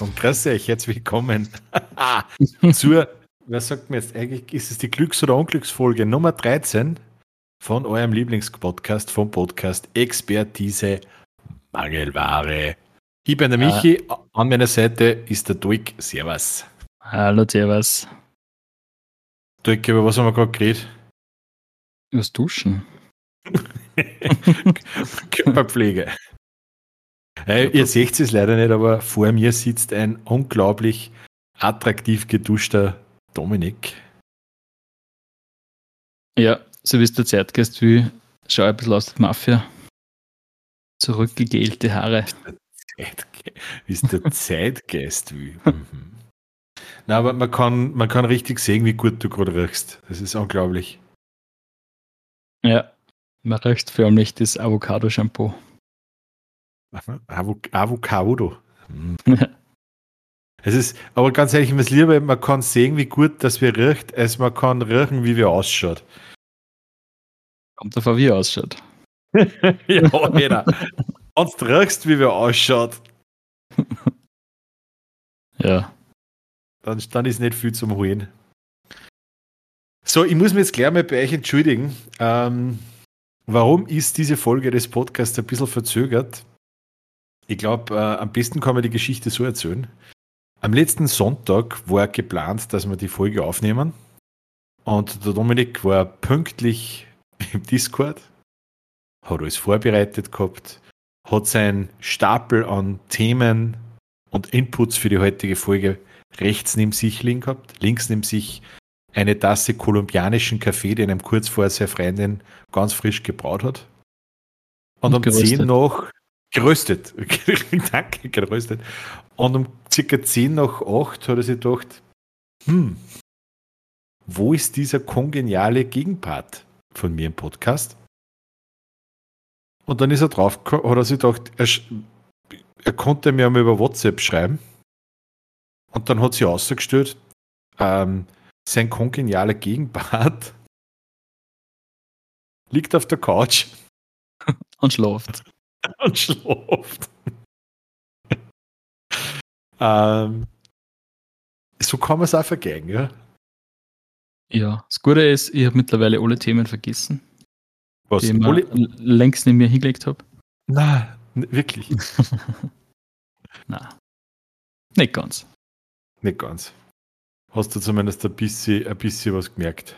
und grüße euch, herzlich willkommen zur, was sagt man jetzt, eigentlich ist es die Glücks- oder Unglücksfolge Nummer 13 von eurem Lieblingspodcast, vom Podcast Expertise Mangelware. Ich bin der Michi, ja. an meiner Seite ist der Duik, servus. Hallo, servus. Duik, über was haben wir gerade geredet? Übers Duschen. Körperpflege. Äh, ihr seht es leider nicht, aber vor mir sitzt ein unglaublich attraktiv geduschter Dominik. Ja, so wie es der Zeitgeist will, schau ein bisschen aus der Mafia. Zurückgegelte Haare. Wie es der Zeitgeist will. Mhm. Na, aber man kann, man kann richtig sehen, wie gut du gerade riechst. Das ist unglaublich. Ja, man riecht förmlich das Avocado-Shampoo. Avocado. Hm. es ist, aber ganz ehrlich, ich lieber, man kann sehen, wie gut das wir riecht, als man kann riechen, wie wir ausschaut. Kommt davon, wie er ausschaut. ja, jeder. Du riechst, wie wir ausschaut. ja. Dann, dann ist nicht viel zum Holen. So, ich muss mich jetzt gleich mal bei euch entschuldigen. Ähm, warum ist diese Folge des Podcasts ein bisschen verzögert? Ich glaube, äh, am besten kann man die Geschichte so erzählen. Am letzten Sonntag war geplant, dass wir die Folge aufnehmen. Und der Dominik war pünktlich im Discord, hat alles vorbereitet gehabt, hat seinen Stapel an Themen und Inputs für die heutige Folge rechts neben sich liegen gehabt, links neben sich eine Tasse kolumbianischen Kaffee, den er kurz vorher seine Freundin ganz frisch gebraut hat. Und, und um 10 nach geröstet. Danke, geröstet. Und um circa 10 nach 8 hat er sich gedacht, hm, wo ist dieser kongeniale Gegenpart von mir im Podcast? Und dann ist er drauf, hat er sich gedacht, er, er konnte mir einmal über WhatsApp schreiben. Und dann hat sie ausgestellt, ähm, sein kongenialer Gegenpart liegt auf der Couch und schläft. und schläft. ähm, so kann man es auch vergehen, ja? Ja, das Gute ist, ich habe mittlerweile alle Themen vergessen. Was? Die ich längst neben mir hingelegt habe. Na, wirklich. Na. Nicht ganz. Nicht ganz. Hast du zumindest ein bisschen, ein bisschen was gemerkt?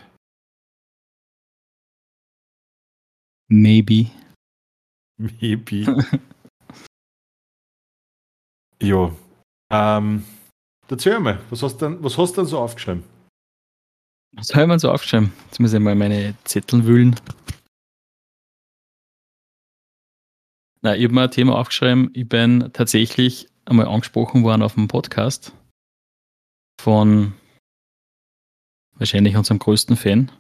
Maybe. Maybe. jo. Ähm, erzähl mal, was hast du denn, was hast denn so aufgeschrieben? Was habe ich mir so aufgeschrieben? Jetzt muss ich mal meine Zettel wühlen. Na, ich habe mir ein Thema aufgeschrieben. Ich bin tatsächlich einmal angesprochen worden auf einem Podcast von wahrscheinlich unserem größten Fan.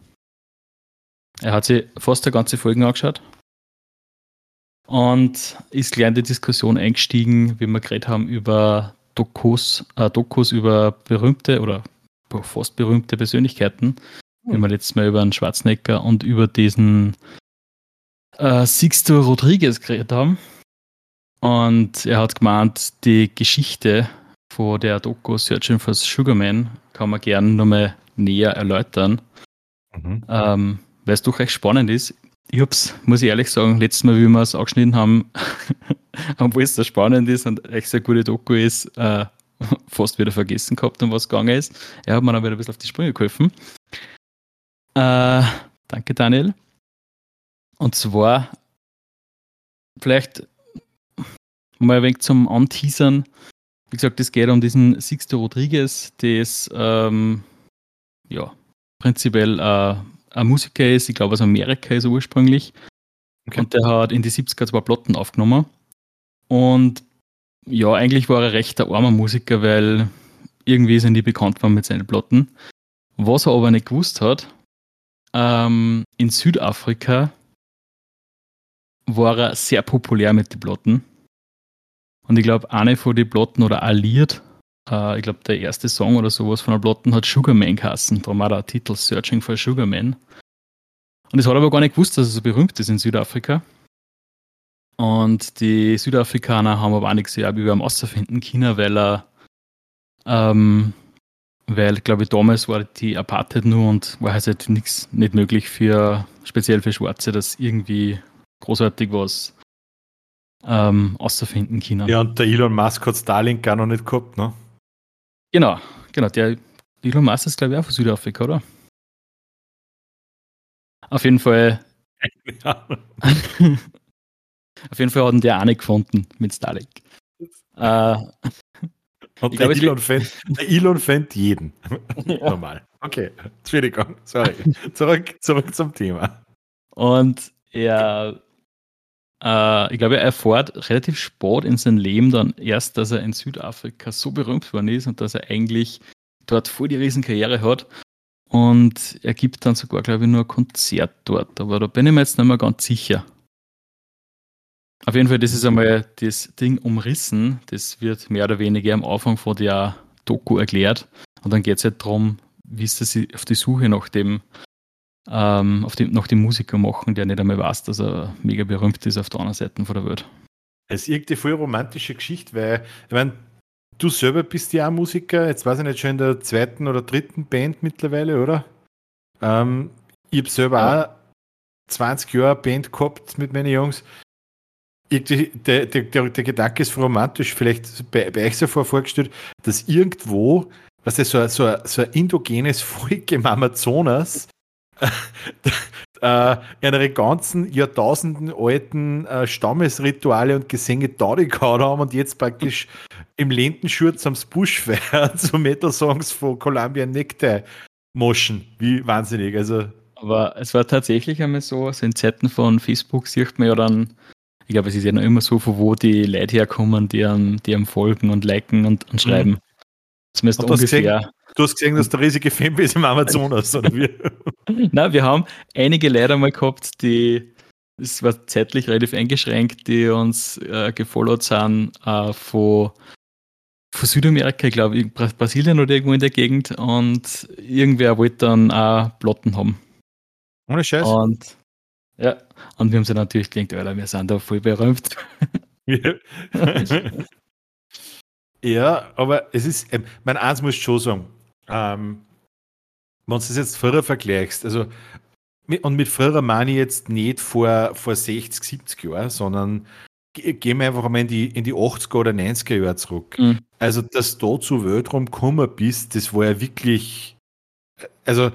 Er hat sich fast eine ganze Folge angeschaut und ist gleich in die Diskussion eingestiegen, wie wir geredet haben über Dokus, äh, Dokus über berühmte oder fast berühmte Persönlichkeiten. Mhm. Wie wir letztes Mal über einen Schwarzenegger und über diesen äh, Sixto Rodriguez geredet haben. Und er hat gemeint, die Geschichte von der Doku Searching for Sugarman kann man gerne nochmal näher erläutern. Mhm. Ähm, weil es doch recht spannend ist ich hab's, muss ich ehrlich sagen, letztes Mal, wie wir es angeschnitten haben, obwohl es so spannend ist und echt eine gute Doku ist, äh, fast wieder vergessen gehabt, um was gegangen ist. Er hat mir dann wieder ein bisschen auf die Sprünge geholfen. Äh, danke, Daniel. Und zwar, vielleicht mal ein wenig zum Anteasern. Wie gesagt, es geht um diesen Sixto Rodriguez, der ist ähm, ja, prinzipiell äh, ein Musiker ist, ich glaube aus Amerika ist er ursprünglich. Okay. Und der hat in die 70er zwei Platten aufgenommen. Und ja, eigentlich war er recht der armer Musiker, weil irgendwie sind die bekannt waren mit seinen Platten. Was er aber nicht gewusst hat, ähm, in Südafrika war er sehr populär mit den Platten. Und ich glaube, eine von den Platten oder Alliert äh, ich glaube, der erste Song oder sowas von der Platten hat Sugarman geheißen. Darum war der Titel Searching for Sugarman. Und es hat aber gar nicht gewusst, dass er so berühmt ist in Südafrika. Und die Südafrikaner haben aber auch nichts über am Außerfinden China, weil er, ähm, weil, glaube ich, damals war die Apartheid nur und war halt nichts nicht möglich für, speziell für Schwarze, dass irgendwie großartig was ähm, außerfinden China. Ja, und der Elon Musk hat Starlink gar noch nicht gehabt, ne? Genau, genau. Der Elon Musk ist, glaube ich, auch von Südafrika, oder? Auf jeden Fall. auf jeden Fall hat der auch nicht gefunden mit Starlink. Äh, und der, glaube, Elon fängt, der Elon fängt jeden. Ja. Normal. Okay, Entschuldigung, sorry. Zurück, zurück zum Thema. Und er, äh, ich glaube, er erfährt relativ spät in seinem Leben dann erst, dass er in Südafrika so berühmt worden ist und dass er eigentlich dort voll die Riesenkarriere hat und er gibt dann sogar, glaube ich, nur ein Konzert dort. Aber da bin ich mir jetzt nicht mehr ganz sicher. Auf jeden Fall, das ist einmal das Ding umrissen. Das wird mehr oder weniger am Anfang von der Doku erklärt. Und dann geht es halt darum, wie sie auf die Suche nach dem, ähm, auf dem, nach dem Musiker machen, der nicht einmal weiß, dass er mega berühmt ist auf der anderen Seite von der Welt. Es ist irgendwie voll romantische Geschichte, weil, ich meine, Du selber bist ja auch Musiker, jetzt weiß ich nicht, schon in der zweiten oder dritten Band mittlerweile, oder? Ähm, ich habe selber ja. auch 20 Jahre Band gehabt mit meinen Jungs. Der, der, der, der Gedanke ist romantisch, vielleicht bei, bei euch so vorgestellt, dass irgendwo, was ist so, so, so ein indogenes Volk im Amazonas äh, ihre ganzen Jahrtausenden alten äh, Stammesrituale und Gesänge da gehauen haben und jetzt praktisch im Lendenschurz am Buschfeier zu Metal-Songs von Columbian Necktie moschen. Wie wahnsinnig. Also. Aber es war tatsächlich einmal so, also in Zeiten von Facebook sieht man ja dann, ich glaube, es ist ja noch immer so, von wo die Leute herkommen, die am, die am folgen und liken und, und schreiben. Mhm. Zumindest ungefähr. Gesehen, Du hast gesehen, dass der riesige Fanbase im Amazonas, oder wie? Nein, wir haben einige Leute mal gehabt, die, es war zeitlich relativ eingeschränkt, die uns äh, gefollowt sind äh, von, von Südamerika, ich glaube, Brasilien oder irgendwo in der Gegend und irgendwer wollte dann auch Plotten haben. Ohne Scheiß. Und ja, und wir haben sie natürlich gedacht, Alter, wir sind da voll berühmt. ja, aber es ist, ähm, mein eins muss ich schon sagen, ähm, wenn du das jetzt früher vergleichst, also und mit früher meine ich jetzt nicht vor, vor 60, 70 Jahren, sondern gehen wir einfach einmal in die, in die 80er oder 90er Jahre zurück. Mhm. Also, dass du da zu Weltraum gekommen bist, das war ja wirklich, also,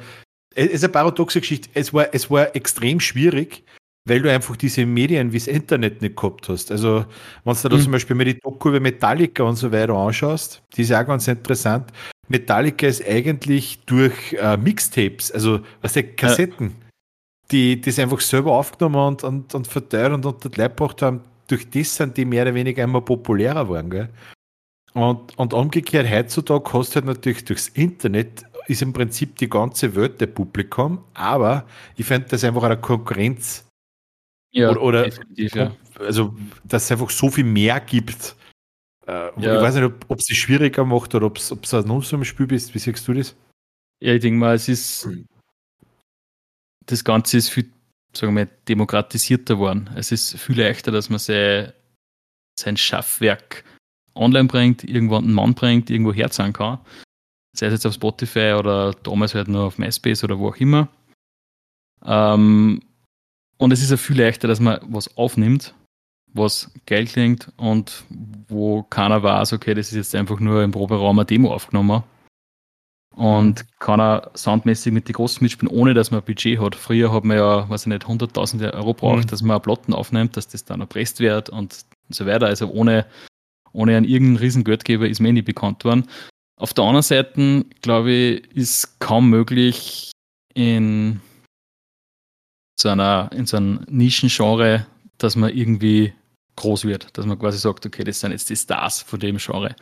es ist eine paradoxe Geschichte. Es war, es war extrem schwierig, weil du einfach diese Medien wie das Internet nicht gehabt hast. Also, wenn du da mhm. zum Beispiel mal die Doku über Metallica und so weiter anschaust, die ist auch ganz interessant. Metallica ist eigentlich durch äh, Mixtapes, also was der Kassetten, ja. die das einfach selber aufgenommen und, und, und verteilt und unter die Leib gebracht haben, durch das sind die mehr oder weniger immer populärer geworden. Gell? Und, und umgekehrt, heutzutage hast du halt natürlich durchs Internet, ist im Prinzip die ganze Welt der Publikum, aber ich finde das einfach eine Konkurrenz. Ja, oder, oder ja. also, dass es einfach so viel mehr gibt äh, ja. Ich weiß nicht, ob es sich schwieriger macht oder ob es ein null Spiel bist. Wie siehst du das? Ja, ich denke mal, es ist das Ganze ist viel, sagen wir, demokratisierter geworden. Es ist viel leichter, dass man sein, sein Schaffwerk online bringt, irgendwo einen Mann bringt, irgendwo herzahlen kann. Sei es jetzt auf Spotify oder damals halt nur auf MySpace oder wo auch immer. Ähm, und es ist ja viel leichter, dass man was aufnimmt was geil klingt und wo keiner weiß, okay, das ist jetzt einfach nur im Proberaum eine Demo aufgenommen und kann er soundmäßig mit den Großen mitspielen, ohne dass man ein Budget hat. Früher hat man ja, weiß ich nicht, 100.000 Euro braucht, mhm. dass man Platten aufnimmt, dass das dann erpresst wird und so weiter. Also ohne, ohne einen irgendeinen riesen Geldgeber ist mir eh nicht bekannt worden. Auf der anderen Seite, glaube ich, ist kaum möglich in so einer, in so einem Nischengenre, dass man irgendwie groß wird, dass man quasi sagt, okay, das sind jetzt die Stars von dem Genre.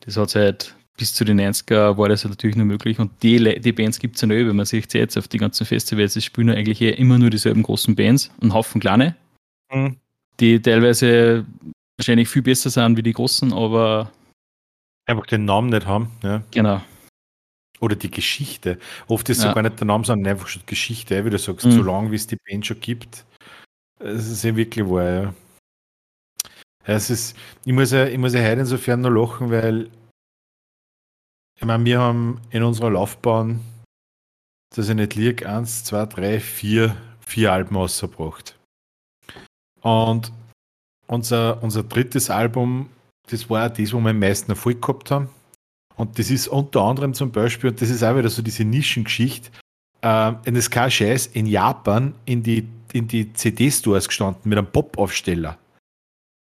Das hat halt bis zu den 90er war das natürlich nur möglich und die, die Bands gibt es ja nicht, wenn man sich jetzt auf die ganzen Festivals, es spielen eigentlich immer nur dieselben großen Bands, einen Haufen kleine, mhm. die teilweise wahrscheinlich viel besser sind wie die großen, aber einfach den Namen nicht haben. Ja. Genau. Oder die Geschichte. Oft ist ja. sogar nicht der Name, sondern einfach schon die Geschichte, wie du sagst, mhm. so lange wie es die Band schon gibt. Das ist ja wirklich wahr, ja. es ist, ich muss ja, ich muss ja heute insofern nur lachen, weil ich meine, wir haben in unserer Laufbahn, dass ich nicht liege, eins, zwei, drei, vier, vier Alben rausgebracht. Und unser, unser drittes Album, das war das, wo wir am meisten Erfolg gehabt haben. Und das ist unter anderem zum Beispiel, und das ist auch wieder so diese Nischengeschichte, äh, kein Scheiß, in Japan in die, in die CD-Stores gestanden mit einem Pop-Aufsteller.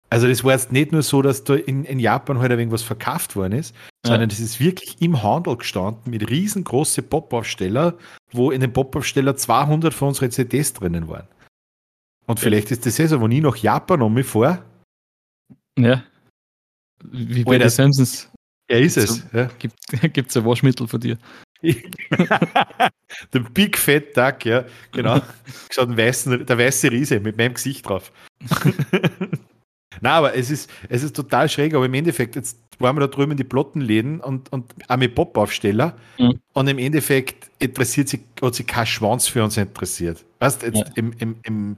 Also das war jetzt nicht nur so, dass da in, in Japan halt irgendwas verkauft worden ist, ja. sondern das ist wirklich im Handel gestanden mit riesengroßen Pop-Aufsteller, wo in dem Pop-Aufsteller 200 von unseren CDs drinnen waren. Und vielleicht ist das ja so, wenn ich nach Japan um mich vor. Ja. Wie bei den Simpsons. Ja, ist es. Ja. Gibt es ein Waschmittel von dir? der Big Fat Duck, ja, genau. Geschaut, weißen, der weiße Riese mit meinem Gesicht drauf. Na, aber es ist, es ist total schräg, aber im Endeffekt, jetzt waren wir da drüben in die Plottenläden und, und auch mit Pop-Aufsteller mhm. und im Endeffekt interessiert sich, hat sich kein Schwanz für uns interessiert. Weißt jetzt ja. im, im, im,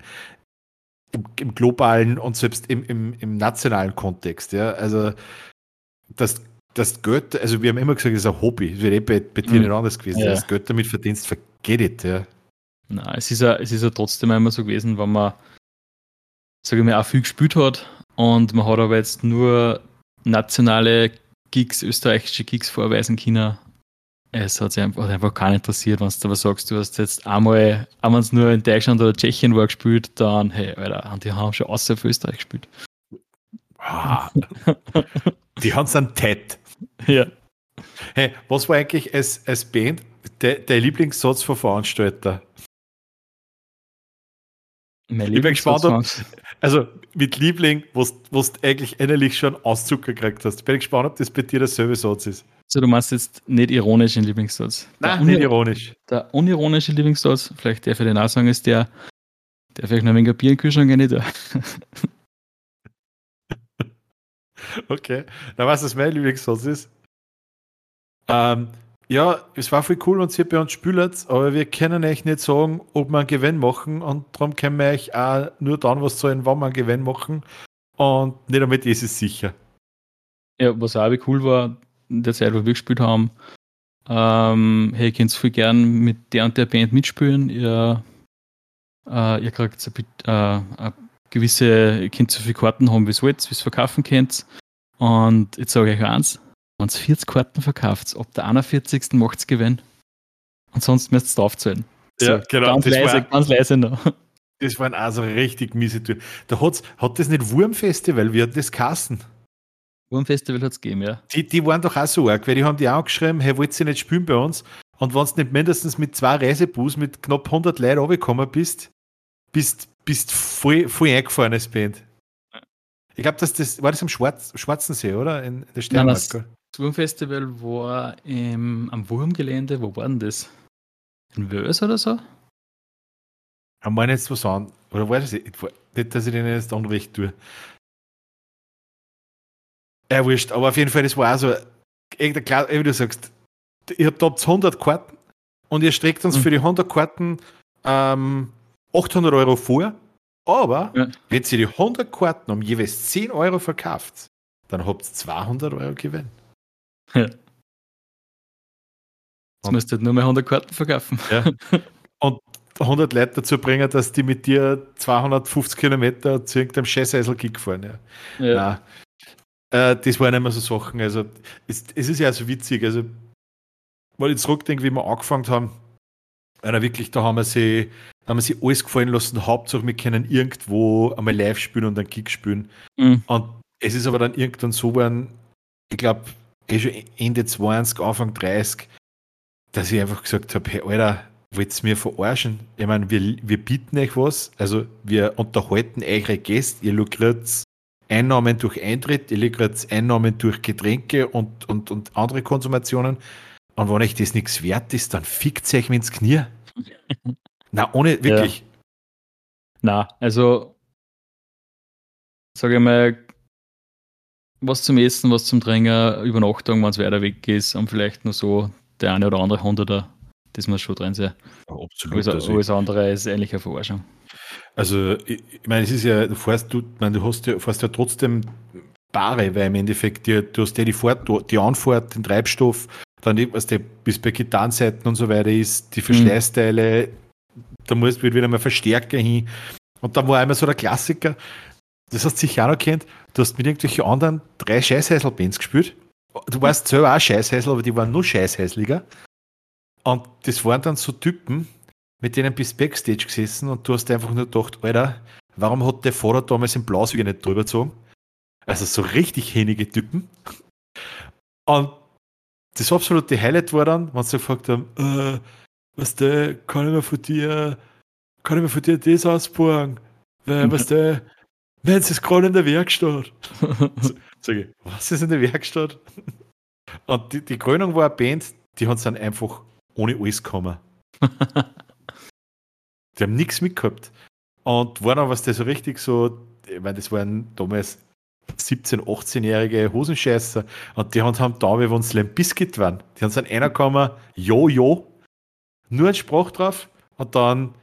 im, im, globalen und selbst im, im, im nationalen Kontext, ja. Also das, das Geld, also wir haben immer gesagt, das ist ein Hobby, das wird eh bei, bei dir mhm. nicht anders gewesen. Ja. Das Geld damit verdienst, vergeht it, ja. Nein, es ist ja, es ist ja trotzdem immer so gewesen, wenn man, sage ich mal, auch viel gespielt hat und man hat aber jetzt nur nationale Gigs, österreichische Gigs vorweisen können. Es hat sich einfach, hat einfach keinen interessiert, wenn du aber sagst, du hast jetzt einmal, auch wenn es nur in Deutschland oder Tschechien war gespielt, dann, hey, Alter, die haben schon außer für Österreich gespielt. Ah, die haben es an TED. Ja. Hey, was war eigentlich als, als Band der, der Lieblingssatz von Veranstalter? Mein ich bin gespannt, also mit Liebling, wo du eigentlich innerlich schon Auszucker gekriegt hast. Bin gespannt, ob das bei dir derselbe Satz ist. Also du meinst jetzt nicht ironischen Lieblingssatz? Nein, nicht ironisch. Der unironische Lieblingssatz, vielleicht darf ich den auch sagen, ist der, der vielleicht noch ein wenig Bier in den Kühlschrank da. okay, du, was mein Lieblingssatz ist. Ähm, ja, es war voll cool, wenn ihr bei uns spielt, aber wir können euch nicht sagen, ob wir einen Gewinn machen und darum können wir euch auch nur dann was zahlen, wann wir einen Gewinn machen und nicht damit ist es sicher. Ja, was auch cool war, in der Zeit, wo wir gespielt haben, ähm, hey, ihr könnt viel gern mit der und der Band mitspielen, ihr, äh, ihr kriegt äh, eine gewisse, ihr könnt so viele Karten haben, wie ihr wollt, wie ihr es verkaufen könnt und jetzt sage ich euch eins, wenn ihr 40 Karten verkauft, ab der 41. macht es Gewinn. Und sonst müsst ihr aufzählen. So, ja, genau. Ganz leise, war, ganz leise noch. Das waren also richtig miese Türen. Da hat's, hat das nicht Wurmfestival, wie hat das Kassen? Wurmfestival hat es gegeben, ja. Die, die waren doch auch so arg, weil die haben die auch geschrieben, hey, wollt ihr nicht spielen bei uns? Und wenn du nicht mindestens mit zwei Reisebus mit knapp 100 Leuten runtergekommen bist, bist, bist voll, voll eingefahren als Band. Ich glaube, das, das war das am Schwarz, Schwarzen See, oder? In der Sternmarke. Das Wurmfestival war im, am Wurmgelände, wo war denn das? In Wörs oder so? Haben wir jetzt was an? Oder war das nicht, dass ich den jetzt unrecht tue? Ja, wurscht, aber auf jeden Fall, das war auch so, wie du sagst, ihr habt dort 100 Karten und ihr streckt uns mhm. für die 100 Karten ähm, 800 Euro vor, aber ja. wenn ihr die 100 Karten um jeweils 10 Euro verkauft, dann habt ihr 200 Euro Gewinn. Ja. Jetzt du halt nur mehr 100 Karten verkaufen. Ja. Und 100 Leute dazu bringen, dass die mit dir 250 Kilometer zu irgendeinem Scheißeisel-Kick fahren. Ja. ja. Äh, das waren immer so Sachen. Also, es, es ist ja so witzig. Also, weil ich zurückdenke, wie wir angefangen haben, weil wirklich, da haben wir sie, haben wir sie alles gefallen lassen. Hauptsache, wir können irgendwo einmal live spielen und einen Kick spielen. Mhm. Und es ist aber dann irgendwann so geworden, ich glaube, eh schon Ende 20, Anfang 30, dass ich einfach gesagt habe, hey Alter, wollt ihr mir verarschen? Ich meine, wir, wir bieten euch was, also wir unterhalten eure Gäste, ihr lukriert Einnahmen durch Eintritt, ihr lukriert Einnahmen durch Getränke und, und, und andere Konsumationen. Und wenn euch das nichts wert ist, dann fickt euch ins Knie. Na, ohne wirklich. Ja. Na, also sage ich mal, was zum Essen, was zum Trinken, Übernachtung, wenn es weiter weg ist und vielleicht nur so der eine oder andere Hunderter, das muss schon drin sein. Ja, absolut. Alles, alles andere ist ähnliche Verarschung. Also, ich, ich meine, es ist ja, du fährst, du, meine, du hast ja, fährst ja trotzdem Bare, weil im Endeffekt die, du hast ja die Fahrt, die Anfahrt, den Treibstoff, dann was der bis bei Gitarrenseiten und so weiter ist, die mhm. Verschleißteile, mhm. Da muss wird wieder mal Verstärker hin. Und dann war einmal so der Klassiker, das hast du sicher auch noch kennt, du hast mit irgendwelchen anderen drei Scheißhäsel-Bands gespielt. Du warst selber auch Scheißhäsel, aber die waren nur scheißhäsliger. Und das waren dann so Typen, mit denen bist du Backstage gesessen und du hast einfach nur gedacht, Alter, warum hat der Vater damals im Blaus nicht drüber gezogen? Also so richtig henige Typen. Und das absolute Highlight war dann, wenn sie gefragt haben, äh, was der, kann ich mir von dir, kann ich mir von dir das ausborgen? Weil, was der, nein, sie ist gerade in der Werkstatt. Sag ich, was ist in der Werkstatt? Und die, die Krönung war eine Band, die hat dann einfach ohne alles gekommen. die haben nichts mitgehabt. Und war dann, was der so richtig so, ich meine, das waren damals 17-, 18-jährige Hosenscheißer und die haben, haben da, wie wenn es Slam Biscuit waren. Die haben dann einer gekommen, jo, jo, nur ein Spruch drauf und dann,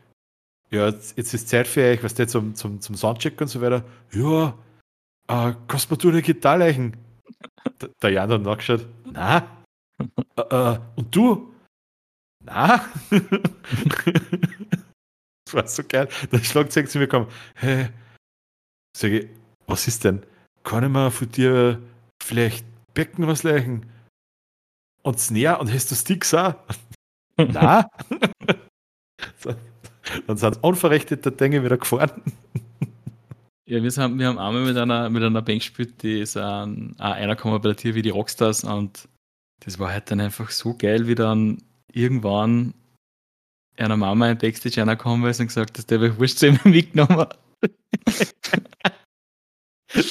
ja, jetzt, jetzt ist Zeit für euch, was der zum, zum, zum Soundcheck und so weiter. Ja, äh, kannst du eine Gitarre leichen? Der, Jan hat nachgeschaut, na, äh, äh, und du? Na? das war so geil. Der Schlagzeug zu mir kam, hey, sag ich, was ist denn? kann ich mir von dir vielleicht Becken was leichen? Und näher und hast du Sticks auch? Na? Dann sind unverrichtete Dinge wieder gefahren. Ja, wir, sind, wir haben einmal mit einer, mit einer Bank gespielt, die ist ein, auch einer bei Tier wie die Rockstars und das war halt dann einfach so geil, wie dann irgendwann einer Mama in Backstage einer gekommen ist und gesagt, dass der Wurscht zu ihm mitgenommen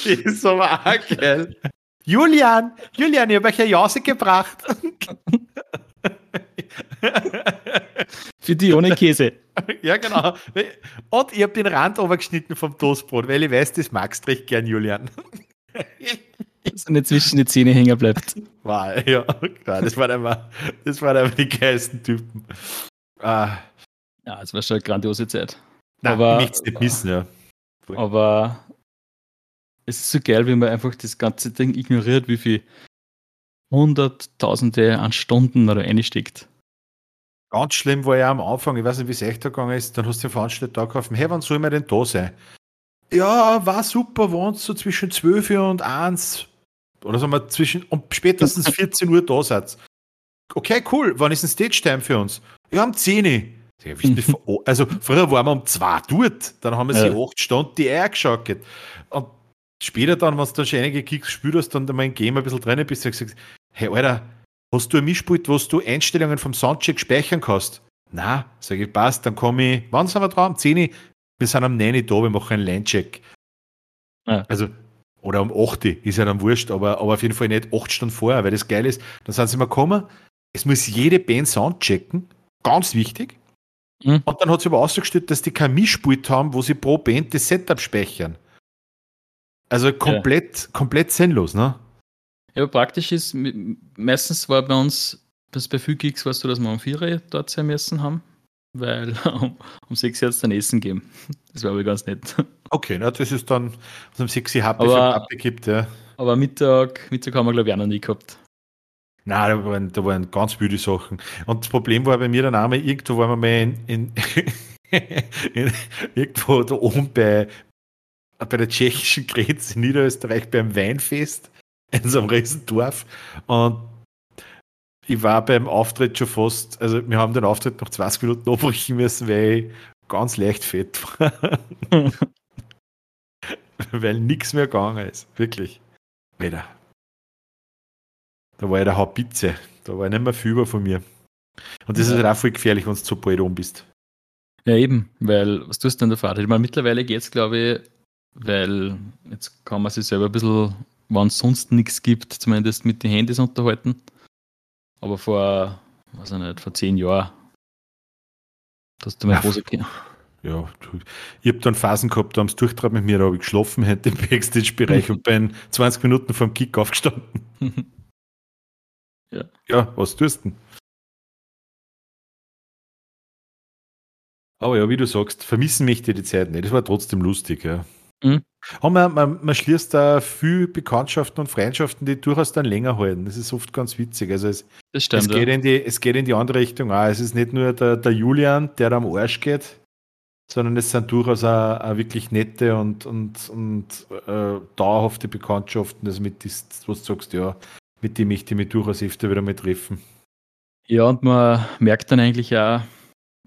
Die ist aber auch geil. Julian, Julian, ich habe euch eine Jause gebracht. Für die ohne Käse. Ja, genau. Und ich habe den Rand geschnitten vom Toastbrot, weil ich weiß, das magst du recht gern, Julian. Dass er nicht zwischen die Zähne hängen bleibt. War, ja, klar, das waren einfach, das waren einfach die geilsten Typen. Ah. Ja, es war schon eine grandiose Zeit. Nein, aber, es nicht missen, ja. Aber es ist so geil, wie man einfach das ganze Ding ignoriert, wie viel Hunderttausende an Stunden da reinsteckt. Ganz schlimm war ja am Anfang, ich weiß nicht, wie es echt gegangen ist, dann hast du den Veranstalter da gekauft, hey, wann soll man denn da sein? Ja, war super, waren so zwischen 12 Uhr und 1 oder sagen wir zwischen und spätestens 14 Uhr da seid. Okay, cool, wann ist ein Stage-Time für uns? Ja, um 10 Uhr. Also früher waren wir um 2 dort, dann haben wir sie ja. 8 Stunden die Eier geschaut. Und später dann, wenn du dann schon einige Kicks hast, dann mein Game ein bisschen drin bist, hast du gesagt, hey Alter, hast du ein Mischpult, wo du Einstellungen vom Soundcheck speichern kannst? Na, sage ich, passt, dann komme ich, wann sind wir dran? Um 10 wir sind am 9 da, wir machen einen Line-Check. Ja. Also, oder um 8 ist ja dann wurscht, aber, aber auf jeden Fall nicht 8 Stunden vorher, weil das geil ist. Dann sind sie mal gekommen, es muss jede Band Soundchecken, ganz wichtig. Mhm. Und dann hat sie aber ausgestellt, dass die kein Mischpult haben, wo sie pro Band das Setup speichern. Also komplett, ja. komplett sinnlos, ne? Ja, praktisch ist, meistens war bei uns, das bei viel Gigs war es so, dass wir um 4 dort sein müssen haben, weil um, um 6 Uhr hat es dann Essen geben. Das war aber ganz nett. Okay, na, das ist dann, was um 6 Uhr Happy aber, abgibt, ja. Aber Mittag, Mittag haben wir, glaube ich, auch noch nie gehabt. Nein, da waren, da waren ganz müde Sachen. Und das Problem war bei mir dann einmal, irgendwo waren wir mal in, in, in irgendwo da oben bei, bei der tschechischen Grenze in Niederösterreich beim Weinfest in so einem Riesendorf. Und ich war beim Auftritt schon fast, also wir haben den Auftritt noch 20 Minuten abbrechen müssen, weil ich ganz leicht fett war. weil nichts mehr gegangen ist. Wirklich. Alter. Da war ich der Hauptpizze. Da war ich nicht mehr viel über von mir. Und das ja. ist halt auch voll gefährlich, wenn du zu bald rum bist. Ja, eben, weil was tust du denn da Fahrt? Ich meine, mittlerweile geht es, glaube ich, weil jetzt kann man sich selber ein bisschen, wenn es sonst nichts gibt, zumindest mit den Handys unterhalten. Aber vor, weiß ich nicht, vor zehn Jahren, dass du mal Hose gehen. Ja, ich habe dann Phasen gehabt, da haben sie durchtreibt mit mir, da habe ich geschlafen hätte im Backstage-Bereich und bin 20 Minuten vom Kick aufgestanden. ja. ja, was tust du denn? Aber ja, wie du sagst, vermissen möchte die Zeit nicht. Das war trotzdem lustig, ja. Mhm. Und man, man, man, schließt da viel Bekanntschaften und Freundschaften, die durchaus dann länger halten. Das ist oft ganz witzig. Also es, stimmt, es, geht, ja. in die, es geht in die andere Richtung auch. Es ist nicht nur der, der Julian, der da am Arsch geht, sondern es sind durchaus auch, auch wirklich nette und, und, und äh, dauerhafte Bekanntschaften. Also mit das, was du sagst, ja, mit dem ich die mich durchaus öfter wieder mal treffen. Ja, und man merkt dann eigentlich auch,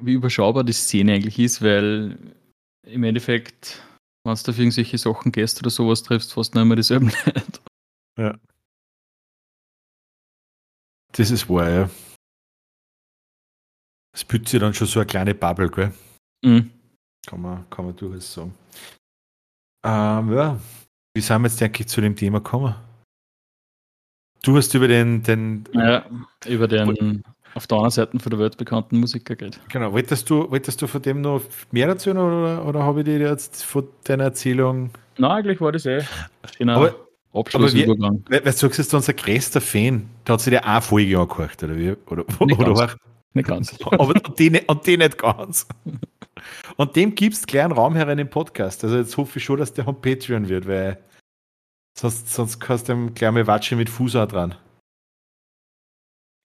wie überschaubar die Szene eigentlich ist, weil im Endeffekt, wenn du auf irgendwelche Sachen gehst oder sowas triffst, fast noch immer dieselben Leute. Ja. Das ist wahr, ja. Das pützt sich dann schon so eine kleine Bubble, gell? Mhm. Kann man, kann man durchaus sagen. Ähm, ja, wie sind wir jetzt eigentlich zu dem Thema gekommen? Du hast über den, den ja, über den auf der anderen Seite von der Welt bekannten Musiker geht. Genau, wolltest du, wolltest du von dem noch mehr erzählen oder, oder habe ich dir jetzt von deiner Erzählung. Nein, eigentlich war das eh. Genau. Aber, Abschlussübergang. Aber wie, weil, du sagst, du unser größter Fan, der hat sich dir auch Folge angehört, oder wie? Oder, nicht oder ganz. Nicht ganz. Aber und die, und die nicht ganz. Und dem gibst du kleinen Raum herein im Podcast. Also jetzt hoffe ich schon, dass der am Patreon wird, weil sonst, sonst kannst du ihm gleich mal Watsche mit Fuß auch dran.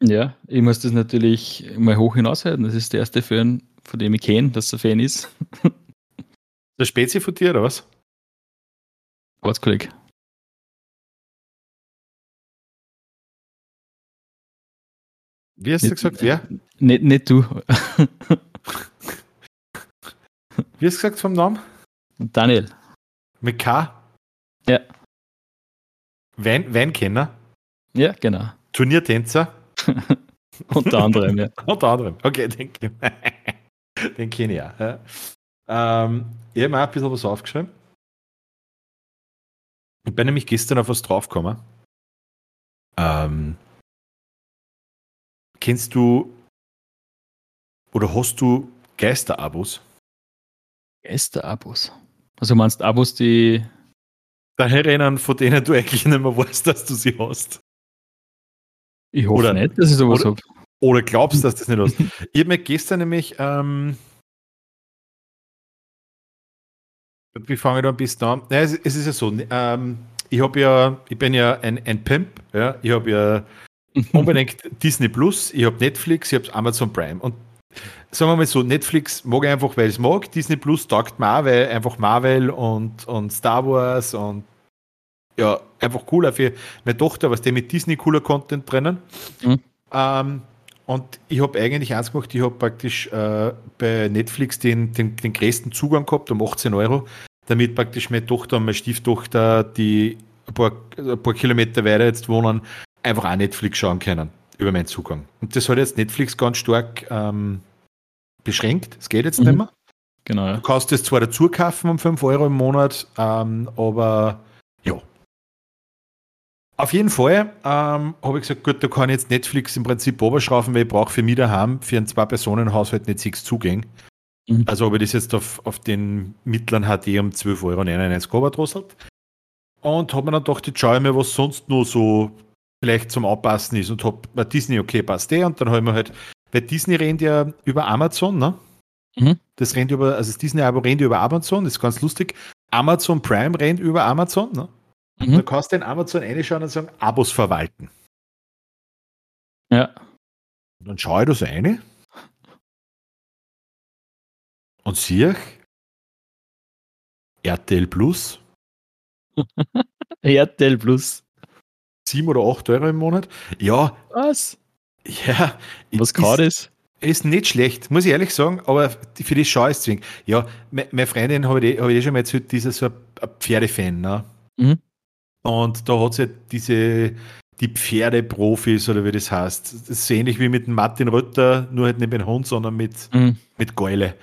Ja, ich muss das natürlich mal hoch hinaushalten. Das ist der erste Fan, von dem ich kenne, dass er Fan ist. Der Spezi von dir, oder was? Ortskollege. Wie hast nicht, du gesagt, wer? Nicht, nicht du. Wie hast du gesagt vom Namen? Daniel. Mit K? Ja. Weinkenner? Ja, genau. Turniertänzer? Unter anderem, ja. Unter anderem, okay, den, den kenne ich auch. Ja. Ähm, ich habe mir auch ein bisschen was aufgeschrieben. Ich bin nämlich gestern auf was draufgekommen. Ähm, kennst du oder hast du Geisterabos? Geisterabos? Also meinst Abos, die daher erinnern, von denen du eigentlich nicht mehr weißt, dass du sie hast? Ich hoffe oder, nicht, dass ich sowas habe. Oder glaubst, du, dass das nicht hast? ich habe mir gestern nämlich, ähm, wie fange ich da ein bisschen an? Ja, es, es, ist ja so, ähm, ich habe ja, ich bin ja ein, ein Pimp, ja, ich habe ja unbedingt Disney Plus, ich habe Netflix, ich habe Amazon Prime und sagen wir mal so, Netflix mag ich einfach, weil ich es mag, Disney Plus taugt mir auch, weil einfach Marvel und, und Star Wars und ja, einfach cooler für meine Tochter, was der mit Disney cooler Content drinnen. Mhm. Ähm, und ich habe eigentlich eins gemacht, ich habe praktisch äh, bei Netflix den, den, den größten Zugang gehabt um 18 Euro, damit praktisch meine Tochter und meine Stieftochter, die ein paar, ein paar Kilometer weiter jetzt wohnen, einfach auch Netflix schauen können über meinen Zugang. Und das hat jetzt Netflix ganz stark ähm, beschränkt. Es geht jetzt mhm. nicht mehr. Genau. Ja. Du kannst das zwar dazu kaufen um 5 Euro im Monat, ähm, aber ja, auf jeden Fall ähm, habe ich gesagt, gut, da kann ich jetzt Netflix im Prinzip oberschrauben, weil ich brauche für mich daheim für einen Zwei-Personen-Haushalt nicht sechs Zugänge. Mhm. Also habe ich das jetzt auf, auf den mittleren HD um 12,99 Euro drosselt. Und habe mir dann gedacht, jetzt schaue ich mir, was sonst nur so vielleicht zum Aufpassen ist und habe bei Disney, okay, passt der. Und dann habe ich mir halt, weil Disney rennt ja über Amazon, ne? Mhm. Das rennt über, also das Disney-Abo rennt über Amazon, das ist ganz lustig. Amazon Prime rennt über Amazon, ne? Mhm. Du kannst den Amazon reinschauen und sagen, Abos verwalten. Ja. Und dann schaue ich das eine und sehe RTL Plus. RTL Plus. 7 oder 8 Euro im Monat. Ja. Was? Ja. Was gerade ist? Ist nicht schlecht, muss ich ehrlich sagen, aber für die Schau ist zwingend. Ja, meine Freundin habe ich, hab ich eh schon mal erzählt, die ist so ein Pferdefan. Ne? Mhm. Und da hat es ja diese, die Pferdeprofis oder wie das heißt. Das ist ähnlich wie mit Martin Rötter, nur halt nicht mit Hund, sondern mit, mhm. mit Geule.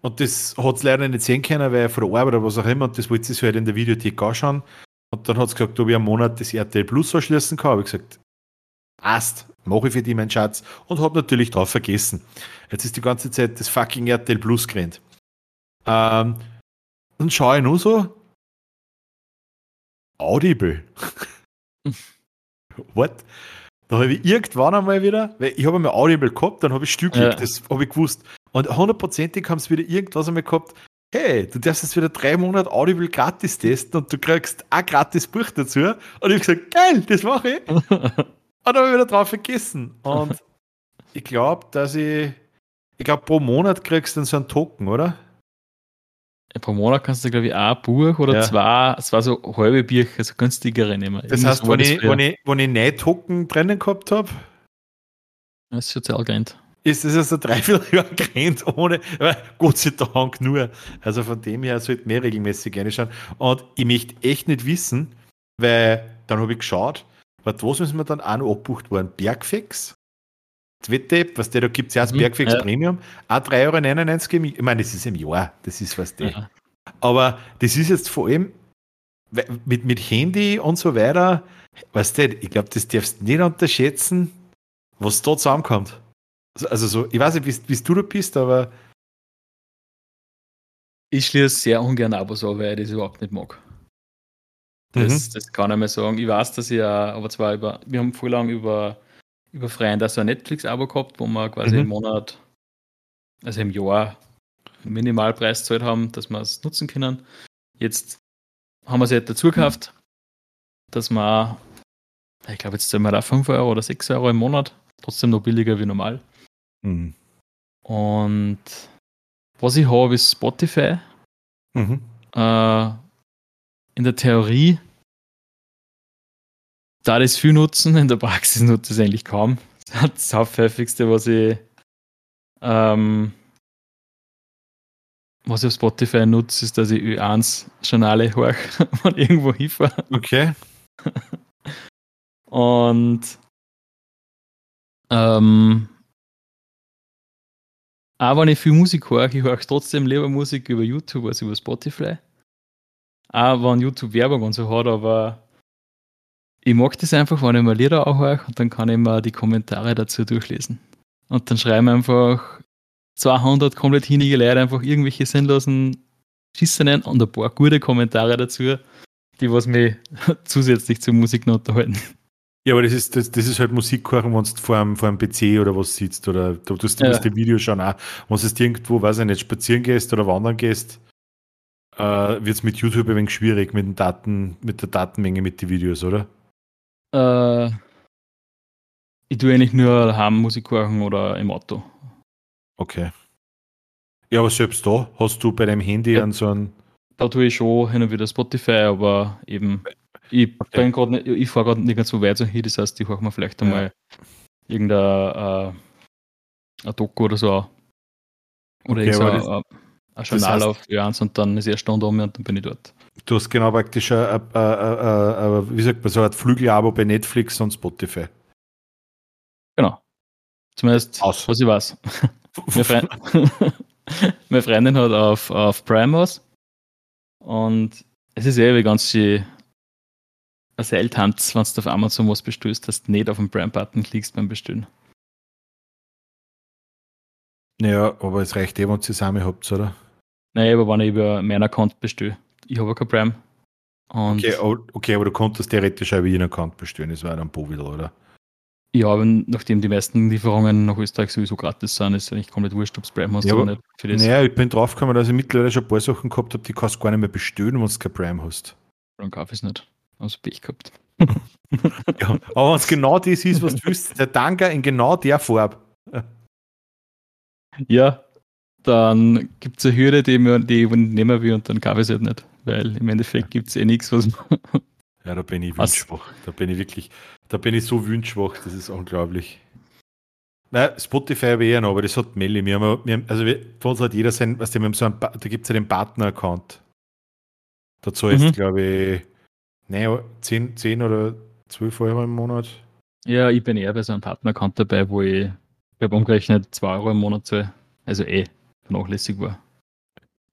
Und das hat es leider nicht sehen können, weil er von der Arbeit oder was auch immer, und das wollte sie halt in der Videothek anschauen. Und dann hat sie gesagt, ob ich einen Monat das RTL Plus anschließen kann. Habe ich gesagt, passt, mache ich für die, mein Schatz. Und habe natürlich drauf vergessen. Jetzt ist die ganze Zeit das fucking RTL Plus gerannt. Ähm, dann schaue ich nur so, Audible. What? Da habe ich irgendwann einmal wieder, weil ich habe einmal Audible gehabt, dann habe ich Stücklich, ja. das habe ich gewusst. Und hundertprozentig haben sie wieder irgendwas einmal gehabt, hey, du darfst jetzt wieder drei Monate Audible gratis testen und du kriegst ein gratis Buch dazu. Und ich habe gesagt, geil, das mache ich. und dann habe ich wieder drauf vergessen. Und ich glaube, dass ich, ich glaube, pro Monat kriegst du dann so einen Token, oder? Ja, pro Monat kannst du, glaube ich, ein Buch oder ja. zwei, es war so halbe Bücher, so günstigere nehmen. Das heißt, wenn, ich, wenn, ich, wenn ich nicht Token drinnen gehabt habe, das ist sozial gerannt. Ist das also drei, vier Jahre gerannt ohne, Gott sei Dank nur. Also von dem her sollte mehr regelmäßig reinschauen. Und ich möchte echt nicht wissen, weil dann habe ich geschaut, was müssen wir dann auch noch abbucht worden? Bergfix? Wettep, was der da gibt ja als mhm, Bergfix ja. Premium, auch 3,99 Euro. Ich meine, das ist im Jahr, das ist was der. Ja. Aber das ist jetzt vor allem mit, mit Handy und so weiter, weißt du, ich glaube, das darfst du nicht unterschätzen, was da zusammenkommt. Also, also so, ich weiß nicht, wie, du da bist, aber. Ich schließe sehr ungern Abos an, weil ich das überhaupt nicht mag. Das, mhm. das kann ich mal sagen. Ich weiß, dass ich auch, aber zwar über, wir haben voll lang über, über Freien so ein Netflix-Abo gehabt, wo wir quasi mhm. im Monat, also im Jahr, Minimalpreis zahlt haben, dass wir es nutzen können. Jetzt haben wir es halt dazu gekauft, mhm. dass wir, ich glaube, jetzt zahlen wir da 5 Euro oder 6 Euro im Monat, trotzdem noch billiger wie normal. Mhm. Und was ich habe, ist Spotify. Mhm. Äh, in der Theorie da das viel nutzen, in der Praxis nutze ich es eigentlich kaum. Das Haupthäufigste, was ich ähm, was ich auf Spotify nutze, ist, dass ich Ö1-Journale höre, wenn irgendwo hinfahre. Okay. Und ähm, auch wenn ich viel Musik höre, ich höre trotzdem lieber Musik über YouTube als über Spotify. Auch wenn YouTube Werbung und so hat, aber ich mag das einfach, wenn ich mal Lieder auch höre und dann kann ich mal die Kommentare dazu durchlesen. Und dann schreiben einfach 200 komplett hinige Leute einfach irgendwelche sinnlosen Schissenen und ein paar gute Kommentare dazu, die was mich zusätzlich zur Musik noch unterhalten. Ja, aber das ist, das, das ist halt Musik hören, wenn du vor einem, vor einem PC oder was sitzt oder du tust ja. die Videos schon auch. Wenn du irgendwo, weiß ich nicht, spazieren gehst oder wandern gehst, äh, wird es mit YouTube ein wenig schwierig mit, den Daten, mit der Datenmenge mit den Videos, oder? Äh, ich tue eigentlich nur daheim Musik hören oder im Auto. Okay. Ja, aber selbst da hast du bei deinem Handy ja, an so einen. Da tue ich schon hin und wieder Spotify, aber eben ich, okay. ich fahre gerade nicht ganz so weit so hin, das heißt, ich höre mir vielleicht einmal ja. irgendein äh, Doku oder so Oder okay, so ein, ein Journal auf J1 und dann ist eine Stunde um und dann bin ich dort. Du hast genau praktisch ein, ein, ein, wie sagt man so, ein Flügelabo bei Netflix und Spotify. Genau. Zumindest, Aus. was ich weiß. Meine, Freund Meine Freundin hat auf, auf Prime was und es ist eh wie ganz schön selten, wenn du auf Amazon was bestellst, dass du nicht auf den Prime-Button klickst beim Bestellen. Naja, aber es reicht eh, wenn ihr zusammen habt, oder? Nein, aber wenn ich über meinen Account bestelle. Ich habe kein Prime. Und okay, okay, aber du konntest theoretisch auch über ihren Account bestellen, das war dann Bovidel, oder? Ja, aber nachdem die meisten Lieferungen nach Österreich sowieso gratis sind, ist es eigentlich komplett wurscht, ob es Prime hast ja, oder nicht. Für das. Naja, ich bin draufgekommen, dass ich mittlerweile schon ein paar Sachen gehabt habe, die kannst du gar nicht mehr bestellen, wenn du kein Prime hast. Dann kaufe ich es nicht. Also Pech gehabt. ja, aber wenn es genau das ist, was du willst, der Tanker in genau der Farbe. Ja, dann gibt es eine Hürde, die, man, die ich nehmen will und dann kaufe ich es halt nicht. Weil im Endeffekt gibt es eh nichts, was man. Ja, da bin ich wünschschwach. Da bin ich wirklich, da bin ich so wünschschwach, das ist unglaublich. Nein, Spotify ich eh noch, aber das hat Melli. Wir haben, wir haben, also wir, für uns hat jeder sein, was wir haben so einen, da gibt es ja den Partner-Account. Da zahlst mhm. glaube ich, nein, 10, 10 oder 12 Euro im Monat. Ja, ich bin eher bei so einem Partner-Account dabei, wo ich, ich habe umgerechnet 2 Euro im Monat zahle. Also eh vernachlässigbar.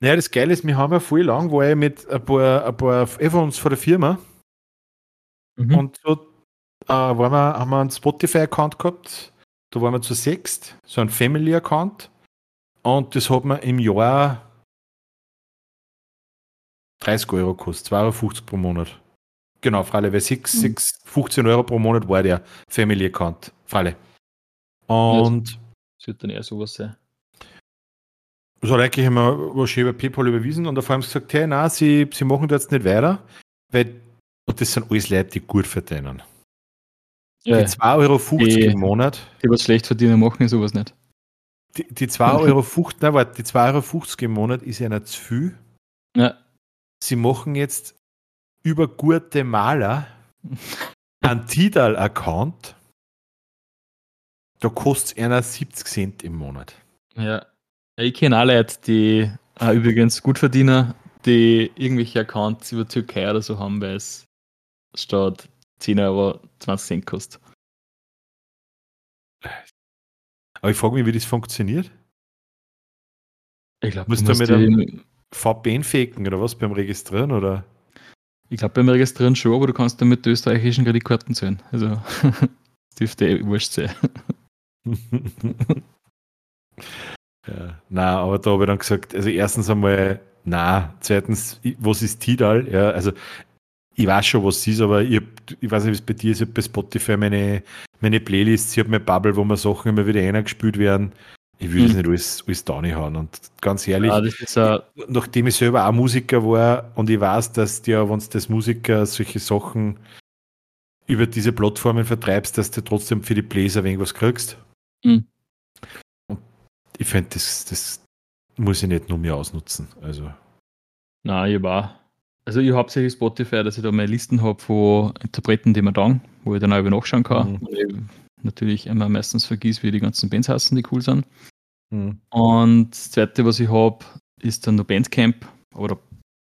Naja, das Geile ist, wir haben ja voll lang, wo ich mit ein paar, ein paar von uns von der Firma mhm. und so äh, waren wir, haben wir einen Spotify-Account gehabt, da waren wir zu sechst, so ein Family-Account und das hat mir im Jahr 30 Euro gekostet, 2,50 Euro pro Monat. Genau, Fralle, weil 6, mhm. 6, 15 Euro pro Monat war der Family-Account, Fralle. Und. Das wird dann eher sowas sein. Hat eigentlich immer was schön über PayPal überwiesen und auf einmal gesagt, hey, nein, sie, sie machen da jetzt nicht weiter, weil und das sind alles Leute, die gut verdienen. Ja, die 2,50 Euro die- im Monat, die was schlecht verdienen, machen sowas nicht. die, die 2,50 Euro, nein, warte, die 2,50 Euro im Monat ist ja zu viel. Ja. Sie machen jetzt über gute Maler einen Tidal-Account. Da kostet es einer 70 Cent im Monat. Ja. Ich kenne auch Leute, die äh, übrigens gut verdienen, die irgendwelche Accounts über Türkei oder so haben, weil es statt 10 Euro 20 Cent kostet. Aber ich frage mich, wie das funktioniert. Ich glaube, Musst du mit einem- VPN faken oder was beim Registrieren oder? ich glaube, beim Registrieren schon, aber du kannst dann mit österreichischen Kreditkarten zahlen. Also, dürfte eh wurscht sein. ja, na, aber da habe ich dann gesagt, also erstens einmal, na, zweitens, was ist Tidal? Ja, also ich weiß schon, was es ist, aber ich, hab, ich weiß nicht, wie es bei dir ist, ich habe bei Spotify meine, meine Playlists, ich habe meine Bubble, wo mir Sachen immer wieder eingespielt werden. Ich will das Mhm. nicht alles, alles haben. Und ganz ehrlich, Ja, das ist ein, nachdem ich selber auch Musiker war und ich weiß, dass dir, wenn du das Musiker solche Sachen über diese Plattformen vertreibst, dass du trotzdem für die Plays ein wenig was kriegst. Mhm. Ich finde, das, das muss ich nicht nur mehr ausnutzen. Also, Nein, ich war. Also ich habe hauptsächlich Spotify, dass ich da meine Listen habe von Interpreten, die mir dann, wo ich dann auch über nachschauen kann. Mhm. Natürlich immer meistens vergieß, wie die ganzen Bands heißen, die cool sind. hm. Und das zweite, was ich habe, ist dann noch Bandcamp. Aber da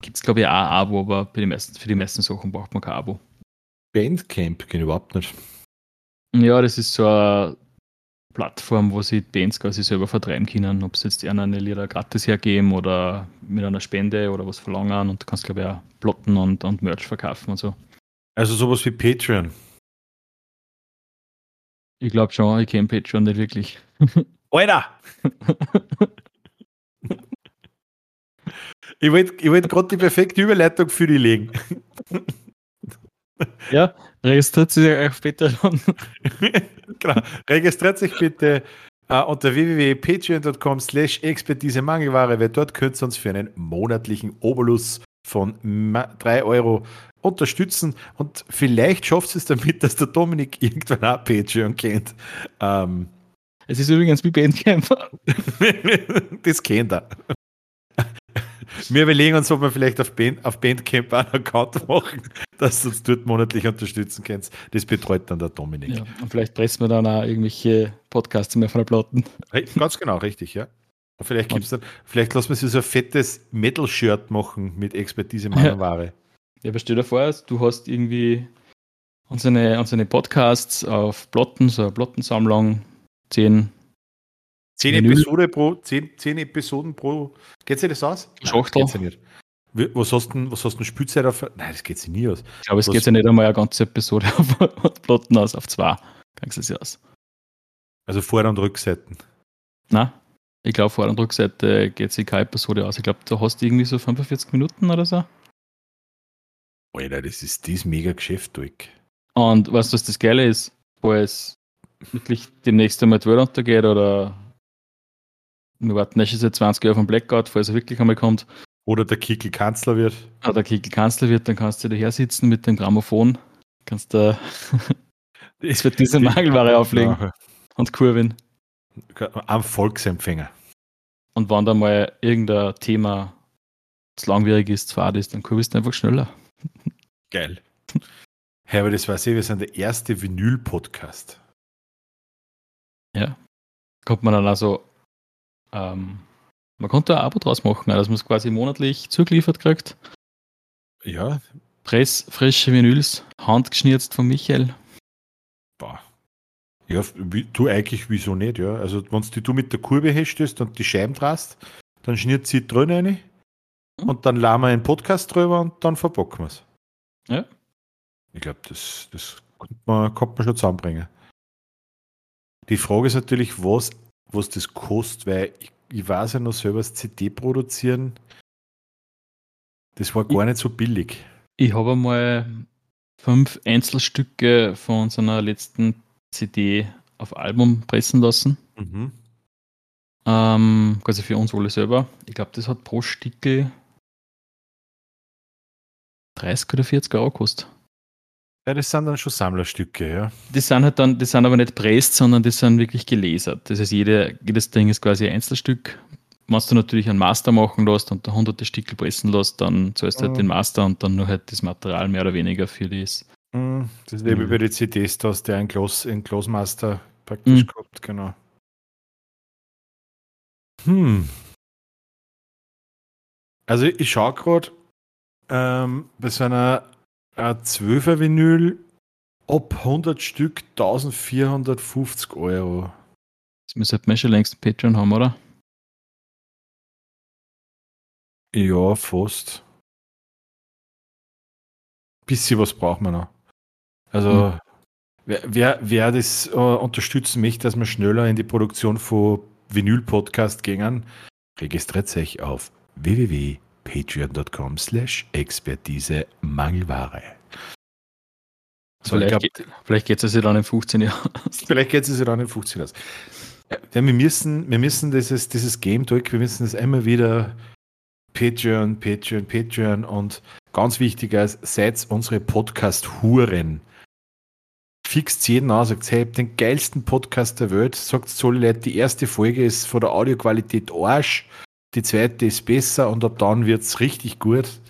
gibt es, glaube ich, auch ein Abo, aber bei den meisten, für die meisten Sachen braucht man kein Abo. Bandcamp ich überhaupt nicht. Ja, das ist so eine Plattform, wo sie Bands quasi selber vertreiben können, ob sie jetzt einer eine Lieder gratis hergeben oder mit einer Spende oder was verlangen und du kannst, glaube ich, auch plotten und, und Merch verkaufen und so. Also sowas wie Patreon. Ich glaube schon, ich kenne Patreon nicht wirklich. Alter! ich wollte ich wollt gerade die perfekte Überleitung für die legen. Ja, registriert sich Patreon. genau. Registriert sich bitte äh, unter www.patreon.com slash Expertise Mangelware, weil dort könnt ihr uns für einen monatlichen Obolus von 3 Euro unterstützen und vielleicht schafft es damit, dass der Dominik irgendwann auch Patreon kennt. Ähm, Es ist übrigens wie Bandcamp. das kennt er. Wir überlegen uns, ob wir vielleicht auf, Band, auf Bandcamp einen Account machen, dass ihr uns dort monatlich unterstützen könnt. Das betreut dann der Dominik. Ja, und vielleicht pressen wir dann auch irgendwelche Podcasts mehr von der Platten. Ganz genau, richtig, ja. Und Vielleicht gibt's dann, vielleicht lassen wir sich so ein fettes Metal-Shirt machen mit Expertise Mangelware. Ja, aber stell dir vor, du hast irgendwie unsere, unsere Podcasts auf Plotten, so eine Plottensammlung, 10 Zehn. Episode pro, zehn, zehn Episoden pro. Geht sich das aus? Schachtel. Nein, nicht. Was hast du denn, was hast du denn Spielzeit auf? Nein, das geht sich nie aus. Ich glaube, es geht ja nicht einmal eine ganze Episode auf Plotten aus, auf zwei. Kannst du es ja aus. Also Vor- und Rückseiten. Na, ich glaube, vor der Rückseite geht sich keine Episode aus. Ich glaube, du hast irgendwie so 45 Minuten oder so. Alter, das ist dieses mega Geschäft, durch. Und weißt du, was das Geile ist? Wo es wirklich demnächst einmal die Welt untergeht oder wir warten nächstes Jahr 20 Jahre auf den Blackout, falls er wirklich einmal kommt, Oder der Kickel Kanzler wird. oder der Kickel Kanzler wird, dann kannst du daher sitzen mit dem Grammophon, kannst da es wird diese Mangelware auflegen Ja, und kurven. am Volksempfänger. Und wenn da mal irgendein Thema zu langwierig ist, zu fad ist, dann kurbelst du einfach schneller. Geil. Hey, aber das weiß ich, wir sind der erste Vinyl-Podcast. Kommt man dann also, ähm, man konnte ein Abo draus machen, dass man es quasi monatlich zugeliefert kriegt. Ja, Press, frische Vinyls, handgeschnitzt von Michael. boah. Ja, du eigentlich wieso nicht, ja. Also, wenn du die mit der Kurve herstellst und die Scheiben drast, dann schniert sie drin rein Mhm. und dann laden wir einen Podcast drüber und dann verpacken wir es. Ja. Ich glaube, das, das könnte man, könnte man schon zusammenbringen. Die Frage ist natürlich, was, was das kostet, weil ich, ich weiß ja noch selber, das CD produzieren, das war gar nicht so billig. Ich habe einmal fünf Einzelstücke von unserer letzten CD auf Album pressen lassen. Mhm. Ähm, quasi für uns alle selber. Ich glaube, das hat pro Stickel 30 oder 40 Euro gekostet. Ja, das sind dann schon Sammlerstücke, ja. Die sind halt dann, die sind aber nicht presst, sondern die sind wirklich gelasert. Das heißt, jede, jedes Ding ist quasi ein Einzelstück. Wenn du natürlich einen Master machen lässt und da hunderte Stücke pressen lässt, dann zahlst du halt Mhm. den Master und dann nur halt das Material mehr oder weniger für das. Mhm, Das ist eben Mhm. bei den CDs, da hast du einen Gloss, Glossmaster praktisch Mhm. gehabt, genau. Hm. Also ich schaue gerade ähm, bei so einer äh, 12er Vinyl ab 100 Stück 1450 Euro. Das müsste man schon längst ein Patreon haben, oder? Ja, fast. Bisschen was braucht man noch. Also, Hm. wer, wer, wer das äh, unterstützen möchte, dass wir schneller in die Produktion von Vinyl-Podcast gehen, registriert sich auf www.patreon.com slash Expertise Mangelware. So, ich vielleicht, glaub, geht, vielleicht geht es sich dann in 15 Jahren. aus. Vielleicht geht es sich dann in 15 aus. Ja, wir müssen, wir müssen dieses, dieses Game Talk, wir müssen das immer wieder Patreon, Patreon, Patreon und ganz wichtig ist, seid unsere Podcast-Huren. Fixt jeden an, sagt, hey, den geilsten Podcast der Welt, sagt so Leute, die erste Folge ist von der Audioqualität Arsch, die zweite ist besser und ab dann wird es richtig gut.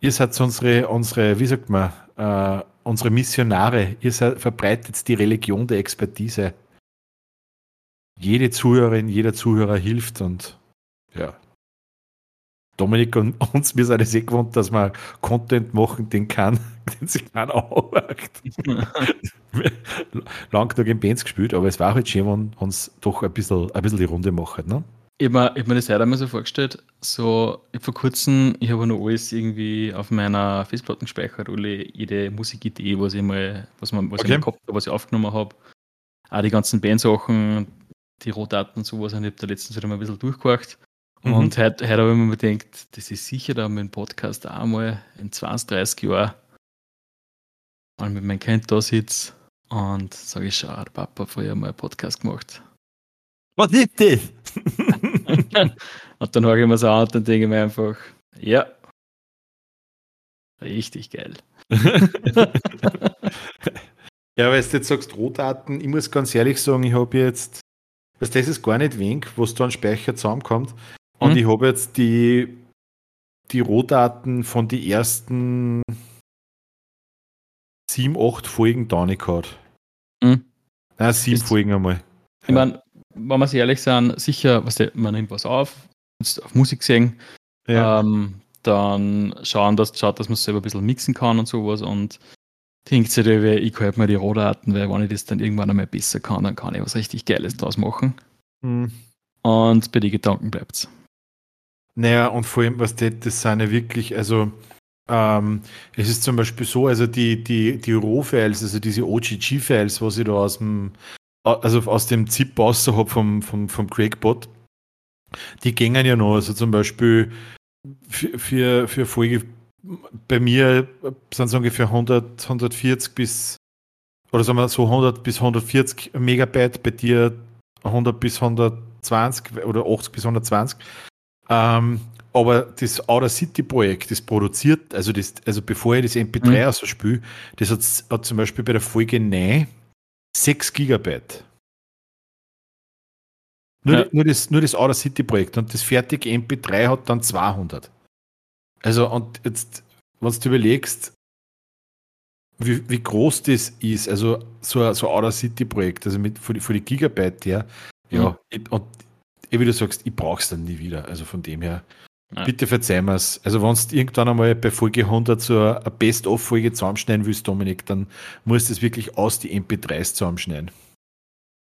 Ihr seid unsere, unsere, wie sagt man, äh, unsere Missionare. Ihr seid, verbreitet die Religion der Expertise. Jede Zuhörerin, jeder Zuhörer hilft und ja. Dominik und uns, wir sind es eh gewohnt, dass wir Content machen, den kann, den sich keiner anhört. Lang genug in Bands gespielt, aber es war halt schön, wenn uns doch ein bisschen, ein bisschen die Runde machen. Ne? Ich habe mir, hab mir das heute einmal so vorgestellt, so ich vor kurzem, ich habe noch alles irgendwie auf meiner Festplatte gespeichert, alle jede Musikidee, was ich mal, was, man, was Okay. ich mal gehabt habe, was ich aufgenommen habe. Auch die ganzen Bandsachen, die Rohdaten und sowas, und ich habe da letztens wieder mal ein bisschen durchgehorcht. Mhm. Und heute, heute habe ich mir gedacht, das ist sicher da mein Podcast auch mal in 20, 30 Jahren mal mit meinem Kind da sitze und sage ich, schau, der Papa hat früher mal einen Podcast gemacht. Was ist das? Und dann höre ich mir so an und dann denke ich mir einfach, ja, richtig geil. Ja, weil du jetzt sagst Rohdaten, ich muss ganz ehrlich sagen, ich habe jetzt, das ist gar nicht wenig, was da an Speicher zusammenkommt. Und Mhm. ich habe jetzt die, die Rohdaten von den ersten sieben, acht Folgen da nicht gehabt. Mhm. Nein, sieben Ist- Folgen einmal. Ich meine, wenn wir sich ehrlich sind, sicher, was der, man nimmt was auf, auf Musik singen, Ja. ähm, dann schauen, dass, schaut, dass man es selber ein bisschen mixen kann und sowas und denkt sich, ich kaufe mir die Rohdaten, weil wenn ich das dann irgendwann einmal besser kann, dann kann ich was richtig Geiles draus machen. Mhm. Und bei den Gedanken bleibt's. Naja, und vor allem, was das, das sind ja wirklich, also ähm, es ist zum Beispiel so, also die, die, die Rohfiles, also diese OGG-Files, was ich da aus dem, also aus dem ZIP habe vom, vom, vom Craigбot, die gingen ja noch. Also zum Beispiel für, für, für Folge bei mir sind es ungefähr 100, 140 bis, oder sagen wir so 100 bis 140 Megabyte, bei dir 100 bis 120 oder 80 bis 120. Ähm, aber das Outer City Projekt, das produziert, also, das, also bevor ich das MP3 Mhm. aus spiele, das hat, hat zum Beispiel bei der Folge 9 6 Gigabyte. Nur, Ja. nur, das, nur das Outer City Projekt und das fertige MP3 hat dann 200. Also, und jetzt, wenn du überlegst, wie, wie groß das ist, also so ein so Outer City Projekt, also mit für die, für die Gigabyte her, ja, Mhm. und wie du sagst, ich brauch's dann nie wieder. Also von dem her, Ja. bitte verzeih mir's. Also wenn du irgendwann einmal bei Folge 100 so eine Best-of-Folge zusammenschneiden willst, Dominik, dann musst du es wirklich aus die MP3s zusammenschneiden.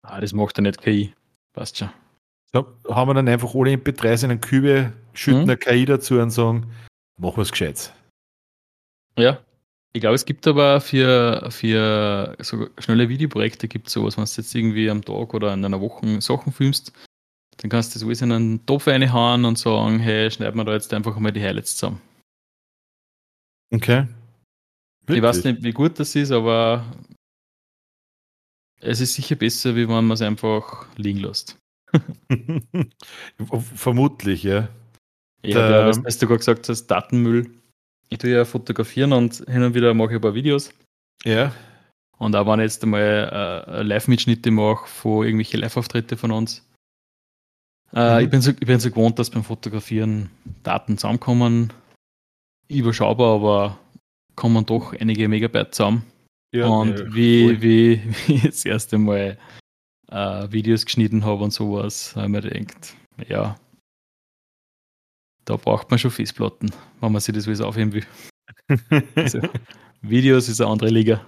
Ah, das macht ja nicht KI. Passt schon. So, haben wir dann einfach alle MP3s in einen Kübe, schütten Mhm. eine KI dazu und sagen, mach was Gescheites. Ja. Ich glaube, es gibt aber für, für so schnelle Videoprojekte gibt es sowas, wenn du jetzt irgendwie am Tag oder in einer Woche Sachen filmst, dann kannst du das alles in einen Topf reinhauen und sagen, hey, schneiden wir da jetzt einfach mal die Highlights zusammen. Okay. Ich weiß nicht, wie gut das ist, aber es ist sicher besser, wie wenn man es einfach liegen lässt. Vermutlich, ja. Ja, der, das, was du gerade gesagt hast, Datenmüll. Ich tue ja fotografieren und hin und wieder mache ich ein paar Videos. Ja. Und auch wenn ich jetzt einmal äh, Live-Mitschnitte mache von irgendwelchen Live-Auftritte von uns. Äh, mhm. ich, bin so, ich bin so gewohnt, dass beim Fotografieren Daten zusammenkommen. Überschaubar, aber kommen doch einige Megabyte zusammen. Ja, und ja, wie, wie, wie ich das erste Mal äh, Videos geschnitten habe und sowas, habe ich mir gedacht, ja, da braucht man schon Festplatten, wenn man sich das alles aufheben will. also, Videos ist eine andere Liga.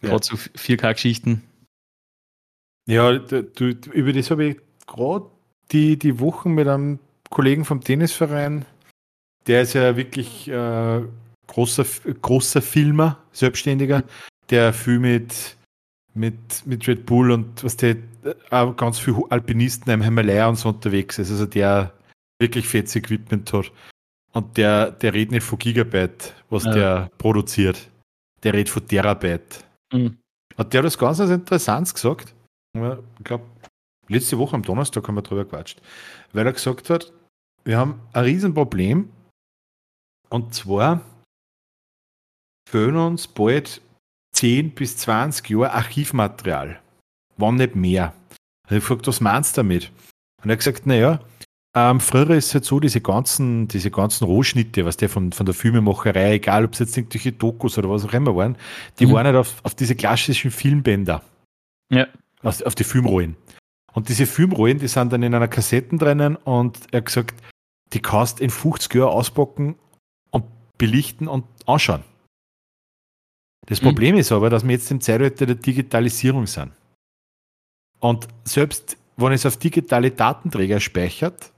Gerade ja. so 4K-Geschichten. Ja, du, über das habe ich gerade die, die Wochen mit einem Kollegen vom Tennisverein, der ist ja wirklich äh, großer, großer Filmer, Selbstständiger, der viel mit, mit, mit Red Bull und was der auch ganz viele Alpinisten im Himalaya und so unterwegs ist. Also der wirklich fettes Equipment hat. Und der, der redet nicht von Gigabyte, was ja. der produziert. Der redet von Terabyte. Mhm. Hat der das ganz interessant gesagt? Ich glaube, letzte Woche am Donnerstag haben wir drüber gequatscht. Weil er gesagt hat, wir haben ein Riesenproblem. Und zwar fehlen uns bald 10 bis 20 Jahre Archivmaterial. Wann nicht mehr. Und ich gefragt, was meinst du damit? Und er hat gesagt, naja, ähm, früher ist es halt so, diese ganzen, diese ganzen Rohschnitte, was der von, von der Filmemacherei, egal ob es jetzt irgendwelche Dokus oder was auch immer waren, die mhm. waren halt auf, auf diese klassischen Filmbänder. Ja. Auf, auf die Filmrollen. Und diese Filmrollen, die sind dann in einer Kassetten drinnen und er hat gesagt, die kannst in 50 Jahren auspacken und belichten und anschauen. Das mhm. Problem ist aber, dass wir jetzt im Zeitalter der Digitalisierung sind. Und selbst wenn es auf digitale Datenträger speichert,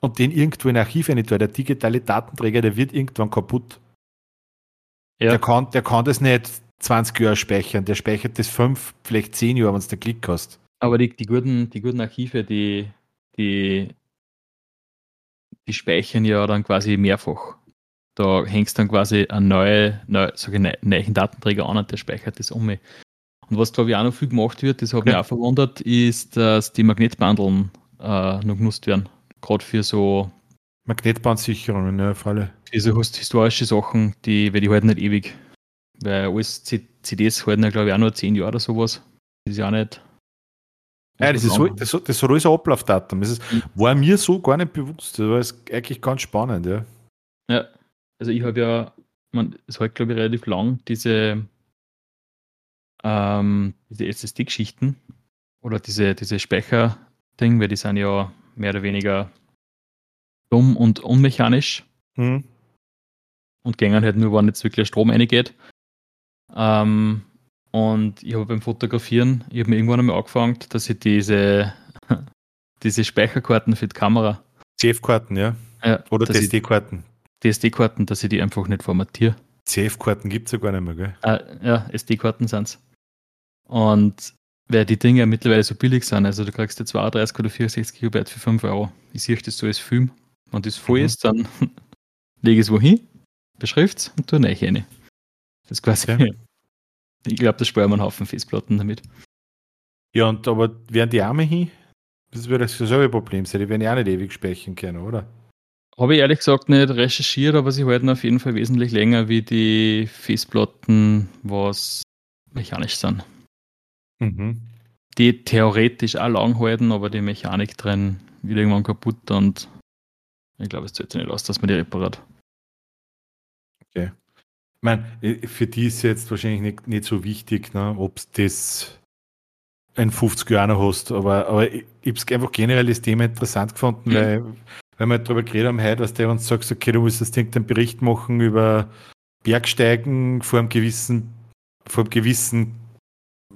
und den irgendwo in ein Archiv rein der digitale Datenträger, der wird irgendwann kaputt. Ja. Der, kann, der kann das nicht 20 Jahre speichern, der speichert das 5, vielleicht 10 Jahre, wenn du den Klick hast. Aber die, die, guten, die guten Archive, die, die, die speichern ja dann quasi mehrfach. Da hängst dann quasi ein neue, neue, ich, neuen Datenträger an und der speichert das um. Und was glaube ich auch noch viel gemacht wird, das hat mich auch verwundert, ist, dass die Magnetbandeln äh, noch genutzt werden gerade für so Magnetbandsicherungen, ja, auf alle. Für so historische Sachen, die, weil die halten nicht ewig. Weil alles CDs halten ja, glaube ich, auch nur 10 Jahre oder sowas. Das ist ja auch nicht. Ja, das, ist so, das, das hat alles ein Ablaufdatum. Das ist, war mir so gar nicht bewusst. Das war eigentlich ganz spannend, ja. Ja, also ich habe ja, man, es halt, glaube ich, relativ lang diese, ähm, diese SSD-Geschichten oder diese, diese Speicher-Ding, weil die sind ja mehr oder weniger dumm und unmechanisch. Mhm. Und gängen halt nur, wenn jetzt wirklich Strom reingeht. Ähm, und ich habe beim Fotografieren, ich habe mir irgendwann einmal angefangen, dass ich diese, diese Speicherkarten für die Kamera. CF-Karten, ja. ja. Oder TSD-Karten. TSD-Karten, dass ich die einfach nicht formatiere. CF-Karten gibt es ja gar nicht mehr, gell? Äh, ja, SD-Karten sind es. Und weil die Dinge ja mittlerweile so billig sind. Also du kriegst dir 32 oder 64 Gigabyte für 5 Euro. Ich sehe das so als Film. Wenn das voll mhm. ist, dann lege ich es wohin, beschrift es und tue rein rein. Das ist quasi. Okay. Ich glaube, da sparen wir einen Haufen Festplatten damit. Ja, und aber werden die Arme hin? Das wird das dasselbe Problem sein. Die werden ja auch nicht ewig speichern können, oder? Habe ich ehrlich gesagt nicht recherchiert, aber sie halten auf jeden Fall wesentlich länger wie die Festplatten, was mechanisch sind. Mhm. Die theoretisch auch lang halten, aber die Mechanik drin wird irgendwann kaputt und ich glaube, es zählt sich nicht aus, dass man die repariert. Okay. Ich meine, äh, für die ist jetzt wahrscheinlich nicht, nicht so wichtig, ne, ob du das ein 50 Jahre hast, aber, aber ich, ich habe es einfach generell das Thema interessant gefunden, mhm. weil, weil wir darüber geredet haben heute, dass der uns sagt, okay, du musst jetzt einen Bericht machen über Bergsteigen vor einem gewissen, vor einem gewissen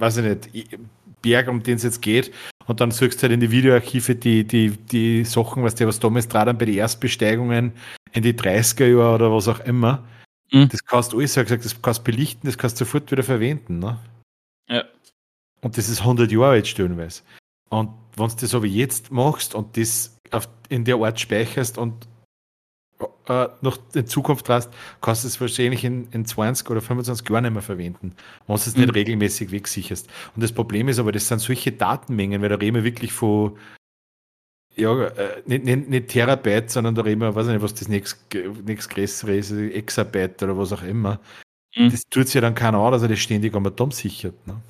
weiß ich nicht, Berg, um den es jetzt geht, und dann suchst du halt in die Videoarchive die, die, die Sachen, was der was damals dran bei den Erstbesteigungen in die 30er Jahre oder was auch immer. Mhm. Das kannst du alles, gesagt, das kannst du belichten, das kannst du sofort wieder verwenden. Ne? Ja. Und das ist 100 Jahre jetzt stellenweise. Und wenn du das aber jetzt machst und das auf, in der Art speicherst und äh, noch in Zukunft hast, kannst du es wahrscheinlich in, in 20 oder 25 Jahren nicht mehr verwenden, wenn du es mhm. nicht regelmäßig wegsicherst. Und das Problem ist aber, das sind solche Datenmengen, weil da reden wir wirklich von ja, äh, nicht, nicht, nicht Terabyte, sondern da reden wir, weiß nicht, was das nächste größere ist, Exabyte oder was auch immer. Mhm. Das tut sich ja dann keiner an, dass er das ständig am Atom sichert. Ne?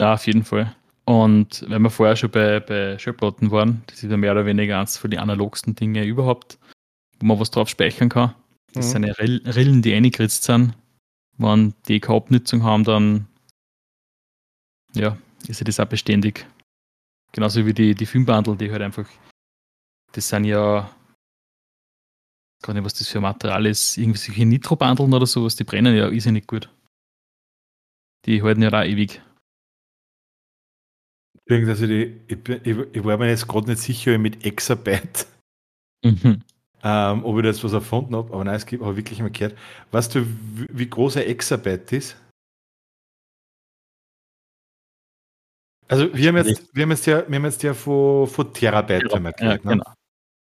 Ja, auf jeden Fall. Und wenn wir vorher schon bei, bei Schallplatten waren, das ist ja mehr oder weniger eins von den analogsten Dinge überhaupt, wo man was drauf speichern kann. Das mhm. sind Rillen, die eingeritzt sind. Wenn die keine Abnutzung haben, dann ja, ist ja das auch beständig. Genauso wie die, die Filmbundle, die halt einfach, das sind ja, gar nicht, was das für ein Material ist, irgendwelche Nitro-Bundeln oder sowas, die brennen ja ist ja nicht gut. Die halten ja auch ewig. Also die, ich, ich, ich, war mir jetzt gerade nicht sicher mit Exabyte, mhm. ähm, ob ich da jetzt was erfunden habe, aber nein, es gibt aber wirklich mal gehört. Weißt du, wie, wie groß ein Exabyte ist? Also wir haben jetzt, wir haben jetzt ja, wir haben jetzt ja von, von Terabyte Terabyte, ja, ne? genau.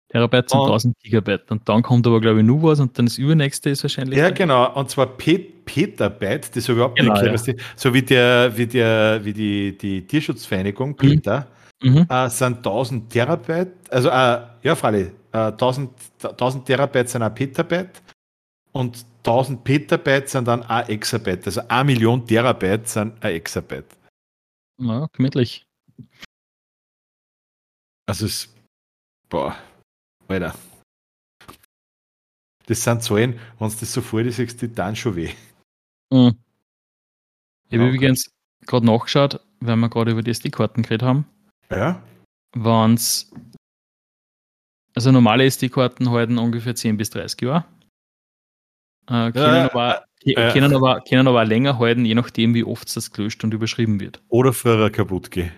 Terabyte sind 1000 Gigabyte und dann kommt aber glaube ich nur was und dann das übernächste ist wahrscheinlich. Ja, genau, und zwar Pet Petabyte, das habe ich überhaupt genau, nicht erklärt, ja. so wie der, wie der, wie die, die Tierschutzvereinigung, mhm. PETA, mhm. Äh, sind 1000 Terabyte, also äh, ja, freilich, äh, 1000, 1000 Terabyte sind ein Petabyte und 1000 Petabyte sind dann ein Exabyte, also eine Million Terabyte sind ein Exabyte. Ja, gemütlich. Also es, boah, Alter. Das sind Zahlen, wenn du das so vor dir siehst, die dann schon weh. Mhm. Ich habe übrigens gerade nachgeschaut, weil wir gerade über die SD-Karten geredet haben. Ja. Wenn es, also normale SD-Karten halten ungefähr 10 bis 30 Jahre. Äh, können, ja, aber, äh, können, aber, können aber länger halten, je nachdem, wie oft das gelöscht und überschrieben wird. Oder früher kaputt gehen.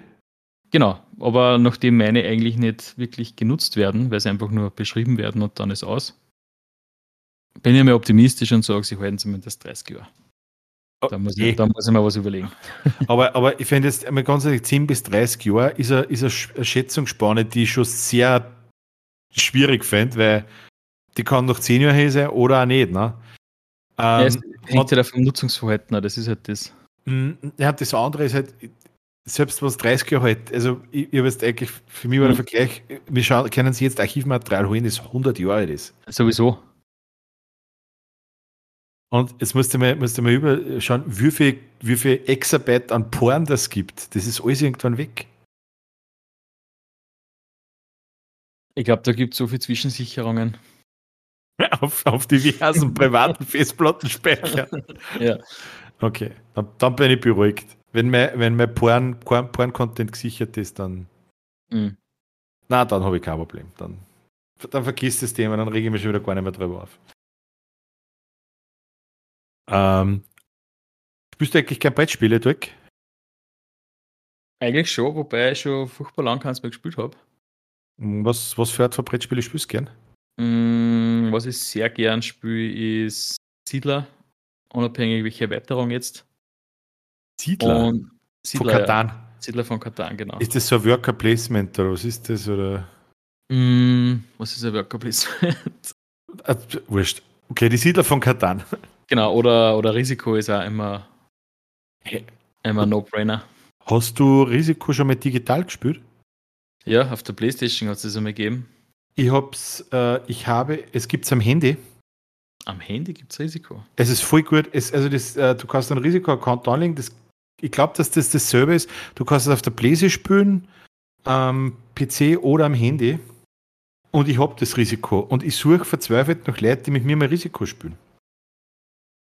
Genau, aber nachdem meine eigentlich nicht wirklich genutzt werden, weil sie einfach nur beschrieben werden und dann ist aus, bin ich mir optimistisch und sage, sie halten zumindest 30 Jahre. Da muss, ich, da muss ich mir was überlegen. Aber, aber ich finde jetzt, einmal ganz ehrlich, 10 bis 30 Jahre ist eine, ist eine Schätzungsspanne, die ich schon sehr schwierig finde, weil die kann noch 10 Jahre her sein oder auch nicht. Ne? Ähm, ja, es hängt ja vom Nutzungsverhalten, das ist halt das. Mm, ja, das andere ist halt, selbst was 30 Jahre halt, also ich, ich jetzt eigentlich, für mich war der mhm. Vergleich, wir schauen, können Sie jetzt Archivmaterial holen, das 100 Jahre alt ist. Sowieso. Und jetzt musst du mal, musst du mal überschauen, wie viel, wie viel Exabyte an Porn das gibt. Das ist alles irgendwann weg. Ich glaube, da gibt es so viele Zwischensicherungen. auf, auf diversen privaten Festplattenspeicher. ja. Okay, dann, dann, bin ich beruhigt. Wenn mein, wenn mein Porn, Porn, Porn gesichert ist, dann. Mhm. Na, dann habe ich kein Problem. Dann, dann vergisst das Thema, dann rege ich mich schon wieder gar nicht mehr drüber auf. Ähm, spielst du eigentlich keine Brettspiele, Dirk? Eigentlich schon, wobei ich schon furchtbar lang keins mehr gespielt habe. Was, was für Art von Brettspiele spielst du gern? Mm, was ich sehr gern spiele, ist Siedler, unabhängig welche Erweiterung jetzt. Siedler? Und Siedler von Katan? Ja. Siedler von Katan, genau. Ist das so ein Worker Placement oder was ist das? Oder? Mm, was ist ein Worker Placement? Ah, wurscht. Okay, die Siedler von Katan. Genau, oder, oder Risiko ist auch immer, immer No-Brainer. Hast du Risiko schon mal digital gespielt? Ja, auf der Playstation hat es das einmal gegeben. Ich hab's, äh, ich habe, es gibt es am Handy. Am Handy gibt es Risiko. Es ist voll gut. Es, also das, äh, du kannst einen Risiko-Account anlegen. Das, ich glaube, dass das dasselbe ist. Du kannst es auf der Playstation spielen, am PC oder am Handy. Und ich habe das Risiko. Und ich suche verzweifelt nach Leuten, die mit mir mal Risiko spielen.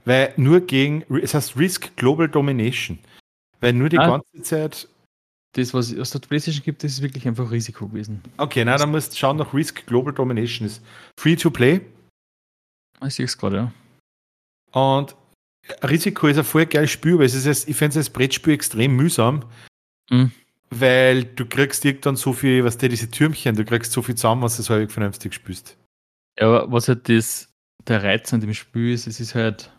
Weil nur gegen, es heißt Risk Global Domination. Weil nur die ah, ganze Zeit. Das, was es der PlayStation gibt, das ist wirklich einfach Risiko gewesen. Okay, na, dann musst du schauen nach Risk Global Domination. ist free to play. Ich sehe es gerade, ja. Und Risiko ist ein voll geiles Spiel, weil es ist, ich finde es als Brettspiel extrem mühsam. Mhm. Weil du kriegst irgendwann so viel, was der diese Türmchen, du kriegst so viel zusammen, was du so halbwegs vernünftig spielst. Ja, aber was halt das, der Reiz an dem Spiel ist, es ist halt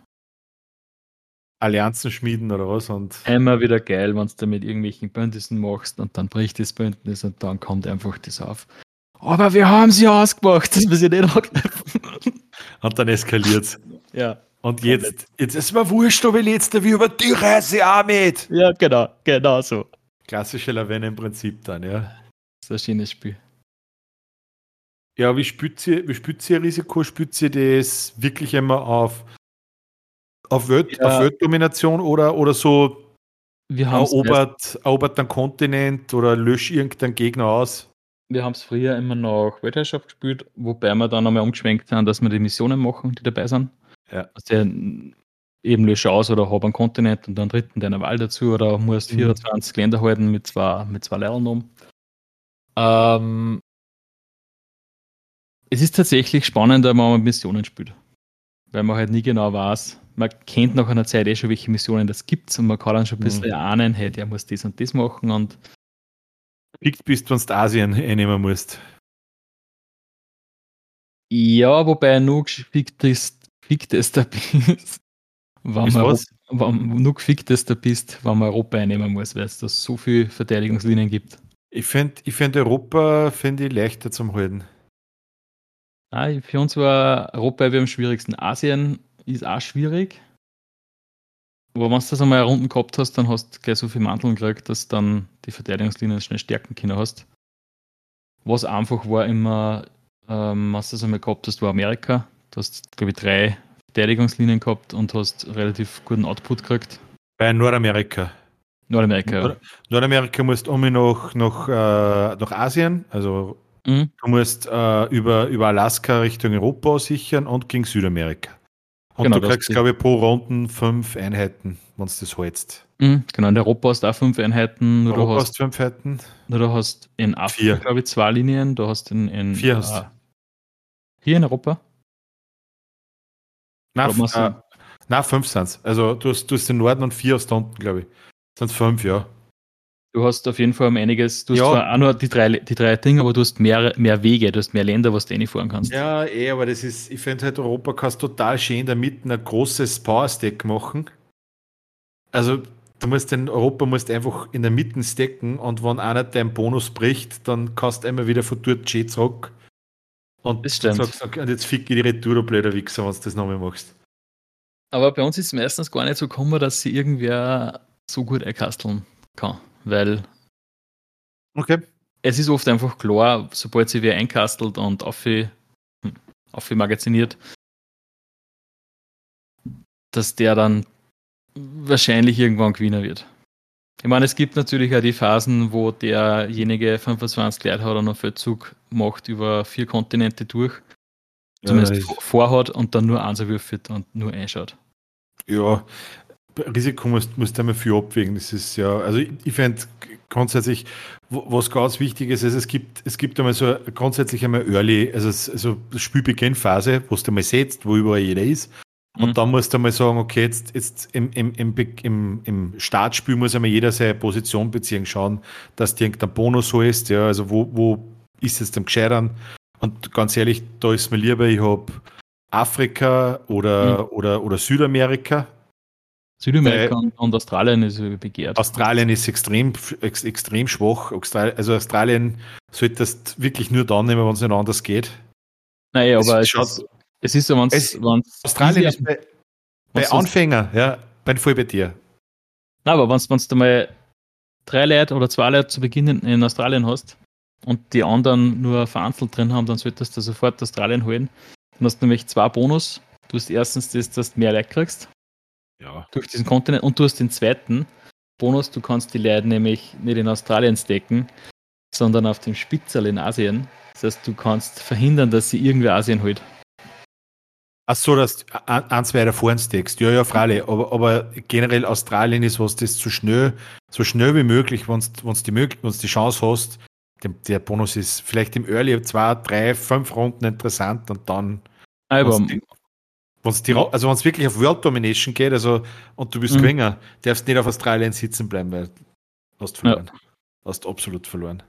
Allianzen schmieden oder was. Und Immer wieder geil, wenn du mit irgendwelchen Bündnissen machst und dann bricht das Bündnis und dann kommt einfach das auf. Aber wir haben sie ausgemacht, dass wir sie nicht angreifen. Und dann eskaliert es. Ja. Und jetzt, jetzt ist mir wurscht, ob ich letzte wie über die Reise auch mit. Ja, genau, genau so. Klassische Lavenne im Prinzip dann, ja. Das ist ein schönes Spiel. Ja, wie spürt ihr, wie spürt Risiko? Spürt ihr das wirklich immer auf, auf, Welt, Ja. auf Weltdomination oder, oder so Wir haben es erobert, erobert einen Kontinent oder löscht irgendeinen Gegner aus? wir haben's früher immer noch Weltherrschaft gespielt, wobei wir dann einmal umgeschwenkt sind, dass wir die Missionen machen, die dabei sind. Ja. Also eben lösche aus oder hab einen Kontinent und einen dritten deiner Wahl dazu oder musst Mhm. 24 Länder halten mit zwei, mit zwei Lehrern um. Ähm, es ist tatsächlich spannender, wenn man Missionen spielt. Weil man halt nie genau weiß, man kennt nach einer Zeit eh schon, welche Missionen das gibt und man kann dann schon ein bisschen Mhm. ahnen, hey, der muss das und das machen und Fickt bist, wenn du Asien einnehmen musst. Ja, wobei nur gefickt ist, fickt es da bist, wenn Ist man, wenn, nur gefickt es da bist, wenn man Europa einnehmen muss, weil es da so viele Verteidigungslinien gibt. Ich finde ich find Europa finde ich leichter zum Halten. Nein, für uns war Europa wie am schwierigsten. Asien ist auch schwierig. Aber wenn du das einmal Runden gehabt hast, dann hast du gleich so viel Manteln gekriegt, dass du dann die Verteidigungslinien schnell stärken können hast. Was einfach war immer, ähm, was du das einmal gehabt hast, war Amerika. Du hast, glaube ich, drei Verteidigungslinien gehabt und hast relativ guten Output gekriegt. Bei Nordamerika. Nordamerika, ja. Nord- Nordamerika musst um nach, nach, äh, nach Asien, also Mhm. du musst äh, über, über Alaska Richtung Europa sichern und gegen Südamerika. Und Genau, du kriegst, glaube ich, pro Runden fünf Einheiten, wenn du das hältst. Mhm, genau, in Europa hast du auch fünf Einheiten. Nur du Europa hast hast fünf Einheiten. Nur du hast in Afrika, glaube ich, zwei Linien. Du hast in, in Vier hast äh, hier in Europa. Du- äh, nein fünf sind es. Also du hast, du hast den Norden und vier hast da unten, glaube ich. Sind fünf, ja. Du hast auf jeden Fall um einiges. Du hast Ja. zwar auch nur die drei, die drei Dinge, aber du hast mehr, mehr Wege, du hast mehr Länder, was du reinfahren kannst. Ja, eh, aber das ist, ich finde halt, Europa kannst total schön in der Mitte ein großes Power-Stack machen. Also, du musst den Europa musst einfach in der Mitte stacken und wenn einer deinen Bonus bricht, dann kannst du immer wieder von dort schön zurück. Und Das stimmt. sagst, okay, und jetzt fick ich die Retour, du blöder Wichser, wenn du das nochmal machst. Aber bei uns ist es meistens gar nicht so gekommen, dass sie irgendwer so gut einkasteln kann. Weil Okay. es ist oft einfach klar, sobald sie wer einkastelt und auf hm, magaziniert, dass der dann wahrscheinlich irgendwann Gewinner wird. Ich meine, es gibt natürlich auch die Phasen, wo derjenige 25 Leute hat und einen Feldzug macht über vier Kontinente durch, zumindest vor- vorhat und dann nur eins würfelt und nur einschaut. Ja, Risiko musst, musst du viel abwägen. Das ist ja, also ich, ich finde grundsätzlich, was ganz wichtig ist, ist, es gibt, es gibt einmal so grundsätzlich einmal Early, also, also Spielbeginnphase, wo du einmal setzt, wo überall jeder ist. Und Mhm. dann musst du einmal sagen, okay, jetzt, jetzt im, im, im, im, Startspiel muss einmal jeder seine Position beziehen, schauen, dass du irgendein Bonus holst, ja, also wo, wo ist es am gescheitern? Und ganz ehrlich, da ist mir lieber, ich habe Afrika oder, oder, oder Südamerika, Südamerika Äh, und, und Australien ist begehrt. Australien ist extrem, ex, extrem schwach. Also Australien solltest du wirklich nur dann nehmen, wenn es nicht anders geht. Naja, aber es schaut- ist, es ist so, wenn's, Es- Australien ist bei, bei Anfänger, ja, bei voll bei dir. Nein, aber wenn du mal drei Leute oder zwei Leute zu Beginn in, in Australien hast und die anderen nur vereinzelt drin haben, dann solltest du sofort Australien holen. Dann hast du nämlich zwei Bonus. Du hast erstens das, dass du mehr Leute kriegst Ja. durch diesen Kontinent und du hast den zweiten Bonus, du kannst die Leute nämlich nicht in Australien stecken, sondern auf dem Spitzel in Asien. Das heißt, du kannst verhindern, dass sie irgendwer Asien holt. Ach so, dass du ein, ein, zwei davor steckst. Ja, ja, freilich. Aber, aber generell Australien ist was, das so schnell, so schnell wie möglich, wenn du die, wenn's die Chance hast, dem, der Bonus ist vielleicht im Early zwei, drei, fünf Runden interessant und dann Aber Wenn's die- also wenn es wirklich auf World Domination geht, also und du bist Mhm. Gewinner, darfst nicht auf Australien sitzen bleiben, weil du hast verloren. Hast absolut verloren.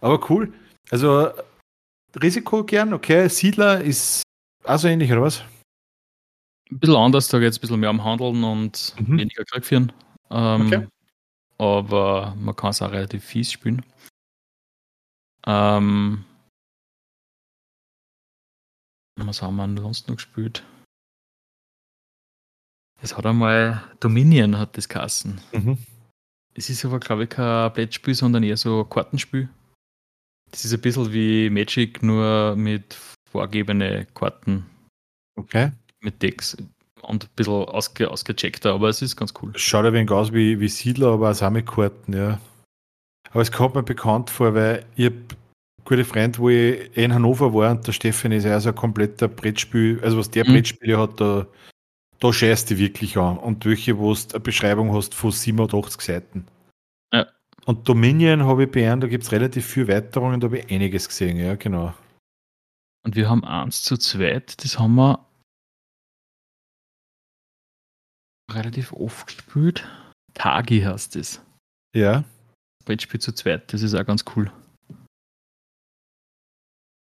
Aber cool. Also Risiko gern, okay. Siedler ist auch so ähnlich, oder was? ein bisschen anders, da geht es ein bisschen mehr um Handeln und Mhm. weniger Krieg führen. Ähm, Okay. Aber man kann es auch relativ fies spielen. Ähm, was haben wir sonst noch gespielt? Es hat einmal Dominion hat das Kassen. Mhm. Es ist aber, glaube ich, kein Brettspiel, sondern eher so ein Kartenspiel. Das ist ein bisschen wie Magic, nur mit vorgegebene Karten. Okay. Mit Decks und ein bisschen ausge, ausgecheckter, aber es ist ganz cool. Schaut ein wenig aus wie, wie Siedler, aber auch mit Karten, ja. Aber es kommt mir bekannt vor, weil ich habe gute Freund, wo ich in Hannover war und der Stefan ist ja so ein kompletter Brettspiel, also was der mhm. Brettspiele hat, da, da scheißt die wirklich an. Und welche, wo du eine Beschreibung hast von 87 Seiten. Ja. Und Dominion habe ich beernt, da gibt es relativ viele Weiterungen, da habe ich einiges gesehen, ja, genau. Und wir haben eins zu zweit, das haben wir relativ oft gespielt. Tagi heißt es. Ja. Brettspiel zu zweit, das ist auch ganz cool.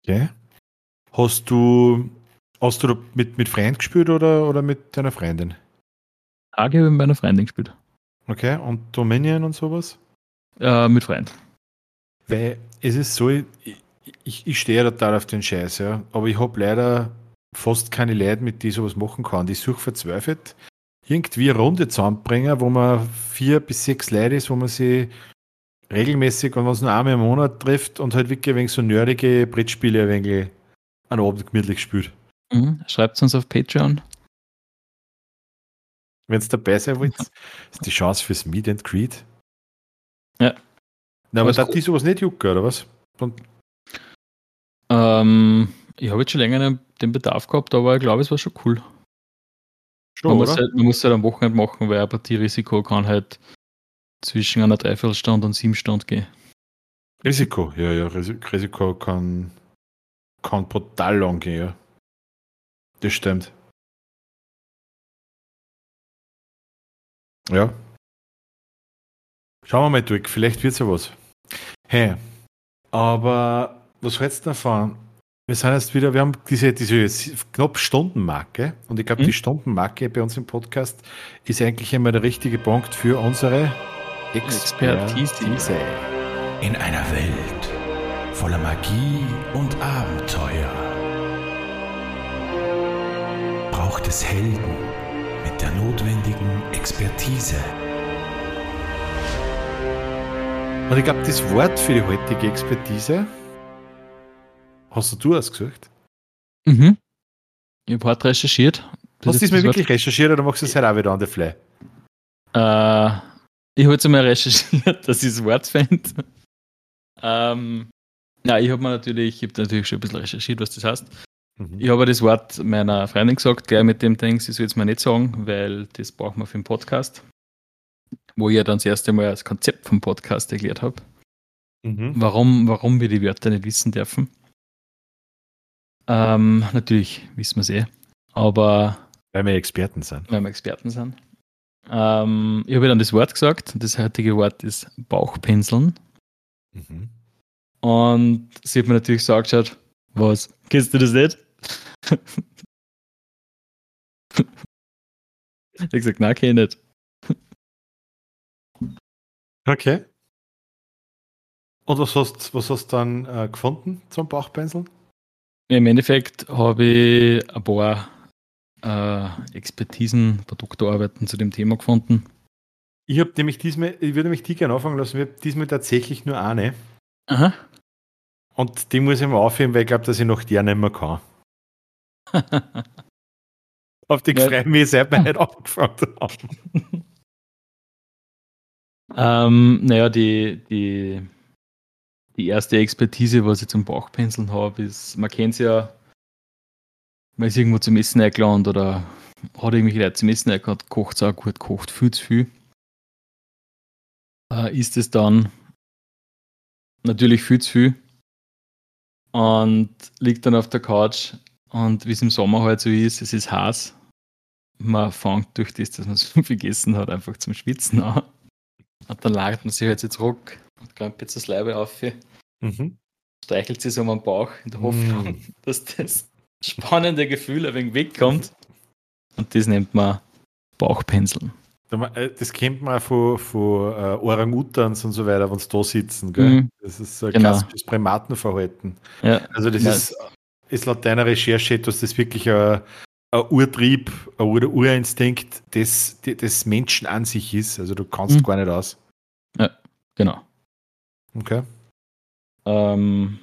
Okay. Hast du, hast du mit, mit Freund gespielt oder, oder mit deiner Freundin? Tagi habe ich mit meiner Freundin gespielt. Okay, und Dominion und sowas? Äh, mit Freund. Weil es ist so, ich, ich, ich stehe total auf den Scheiß, ja. Aber ich habe leider fast keine Leute, mit die sowas machen kann. Die suche verzweifelt irgendwie eine Runde zusammenbringen, wo man vier bis sechs Leute ist, wo man sie regelmäßig und was nur einmal im Monat trifft und halt wirklich wenig so nerdige Brettspiele ein wenig an Abend gemütlich spielt. Mhm. Schreibt uns auf Patreon. Wenn es dabei sein wollt, ist die Chance fürs Meet and Greet. Ja. Na, aber da die sowas nicht jucken, oder was? Ähm, ich habe jetzt schon länger den Bedarf gehabt, aber ich glaube, es war schon cool. Schon, man, muss halt, man muss halt am Wochenende machen, weil ein Partierisiko kann halt zwischen einer Dreiviertelstunde und sieben Stunden gehen. Risiko, ja, ja, Risiko kann, kann brutal lang gehen, ja. Das stimmt. Ja. Schauen wir mal durch, vielleicht wird es ja was. Hey, aber was hältst du davon? Wir sind jetzt wieder, wir haben diese, diese knapp Stundenmarke und ich glaube, hm? die Stundenmarke bei uns im Podcast ist eigentlich immer der richtige Punkt für unsere Expertise. In einer Welt voller Magie und Abenteuer braucht es Helden mit der notwendigen Expertise. Und ich glaube, das Wort für die heutige Expertise hast du ausgesucht? Mhm. Ich habe hart recherchiert. Das hast du diesmal wirklich recherchiert oder machst du es halt auch wieder an der Fly? Äh, ich habe jetzt einmal recherchiert, dass ich das Wort fände. Ähm, ja, ich habe mir natürlich, ich habe natürlich schon ein bisschen recherchiert, was das heißt. Mhm. Ich habe das Wort meiner Freundin gesagt, gleich mit dem Ding, sie soll es mir nicht sagen, weil das brauchen wir für den Podcast. Wo ich ja dann das erste Mal das Konzept vom Podcast erklärt habe. Mhm. Warum, warum wir die Wörter nicht wissen dürfen. Ähm, natürlich wissen wir es eh. Aber. Weil wir Experten sind. Weil wir Experten sind. Ähm, ich habe dann das Wort gesagt. Das heutige Wort ist Bauchpinseln. Mhm. Und sie hat mir natürlich so angeschaut, was, kennst du das nicht? ich habe gesagt, kenn ich nicht. Okay. Und was hast du was hast dann äh, gefunden zum Bauchpinseln? Im Endeffekt habe ich ein paar äh, Expertisen, Produktarbeiten zu dem Thema gefunden. Ich habe nämlich diesmal, ich würde nämlich die gerne anfangen lassen, ich habe diesmal tatsächlich nur eine. Aha. Und die muss ich mal aufheben, weil ich glaube, dass ich noch die nicht mehr kann. Auf die ja. freue ich mich, seit wir nicht haben. ähm, naja, die, die, die erste Expertise, was ich zum Bauchpinseln habe, ist, man kennt es ja, man ist irgendwo zum Essen eingeladen oder hat irgendwelche Leute zum Essen eingeladen, kocht es auch gut, kocht viel zu viel. Äh, ist es dann natürlich viel zu viel und liegt dann auf der Couch und wie es im Sommer halt so ist, es ist heiß. Man fängt durch das, dass man so viel gegessen hat, einfach zum Schwitzen an. Und dann lagert man sich halt so zurück und klemmt jetzt das Leibe auf. Mhm. Streichelt sich so um den Bauch in der Hoffnung, mhm. dass das spannende Gefühl ein wenig wegkommt. Und das nennt man Bauchpinseln. Äh, das kennt man von, von uh, Orang-Utans und so weiter, wenn sie da sitzen. Gell? Mhm. Das ist so ein genau. klassisches Primatenverhalten. Ja. Also das ja. ist, ist laut deiner Recherche etwas, das wirklich ein, ein Urtrieb oder Urinstinkt des, des Menschen an sich ist. Also du kannst mhm. gar nicht aus. Ja, genau. Okay. Ähm,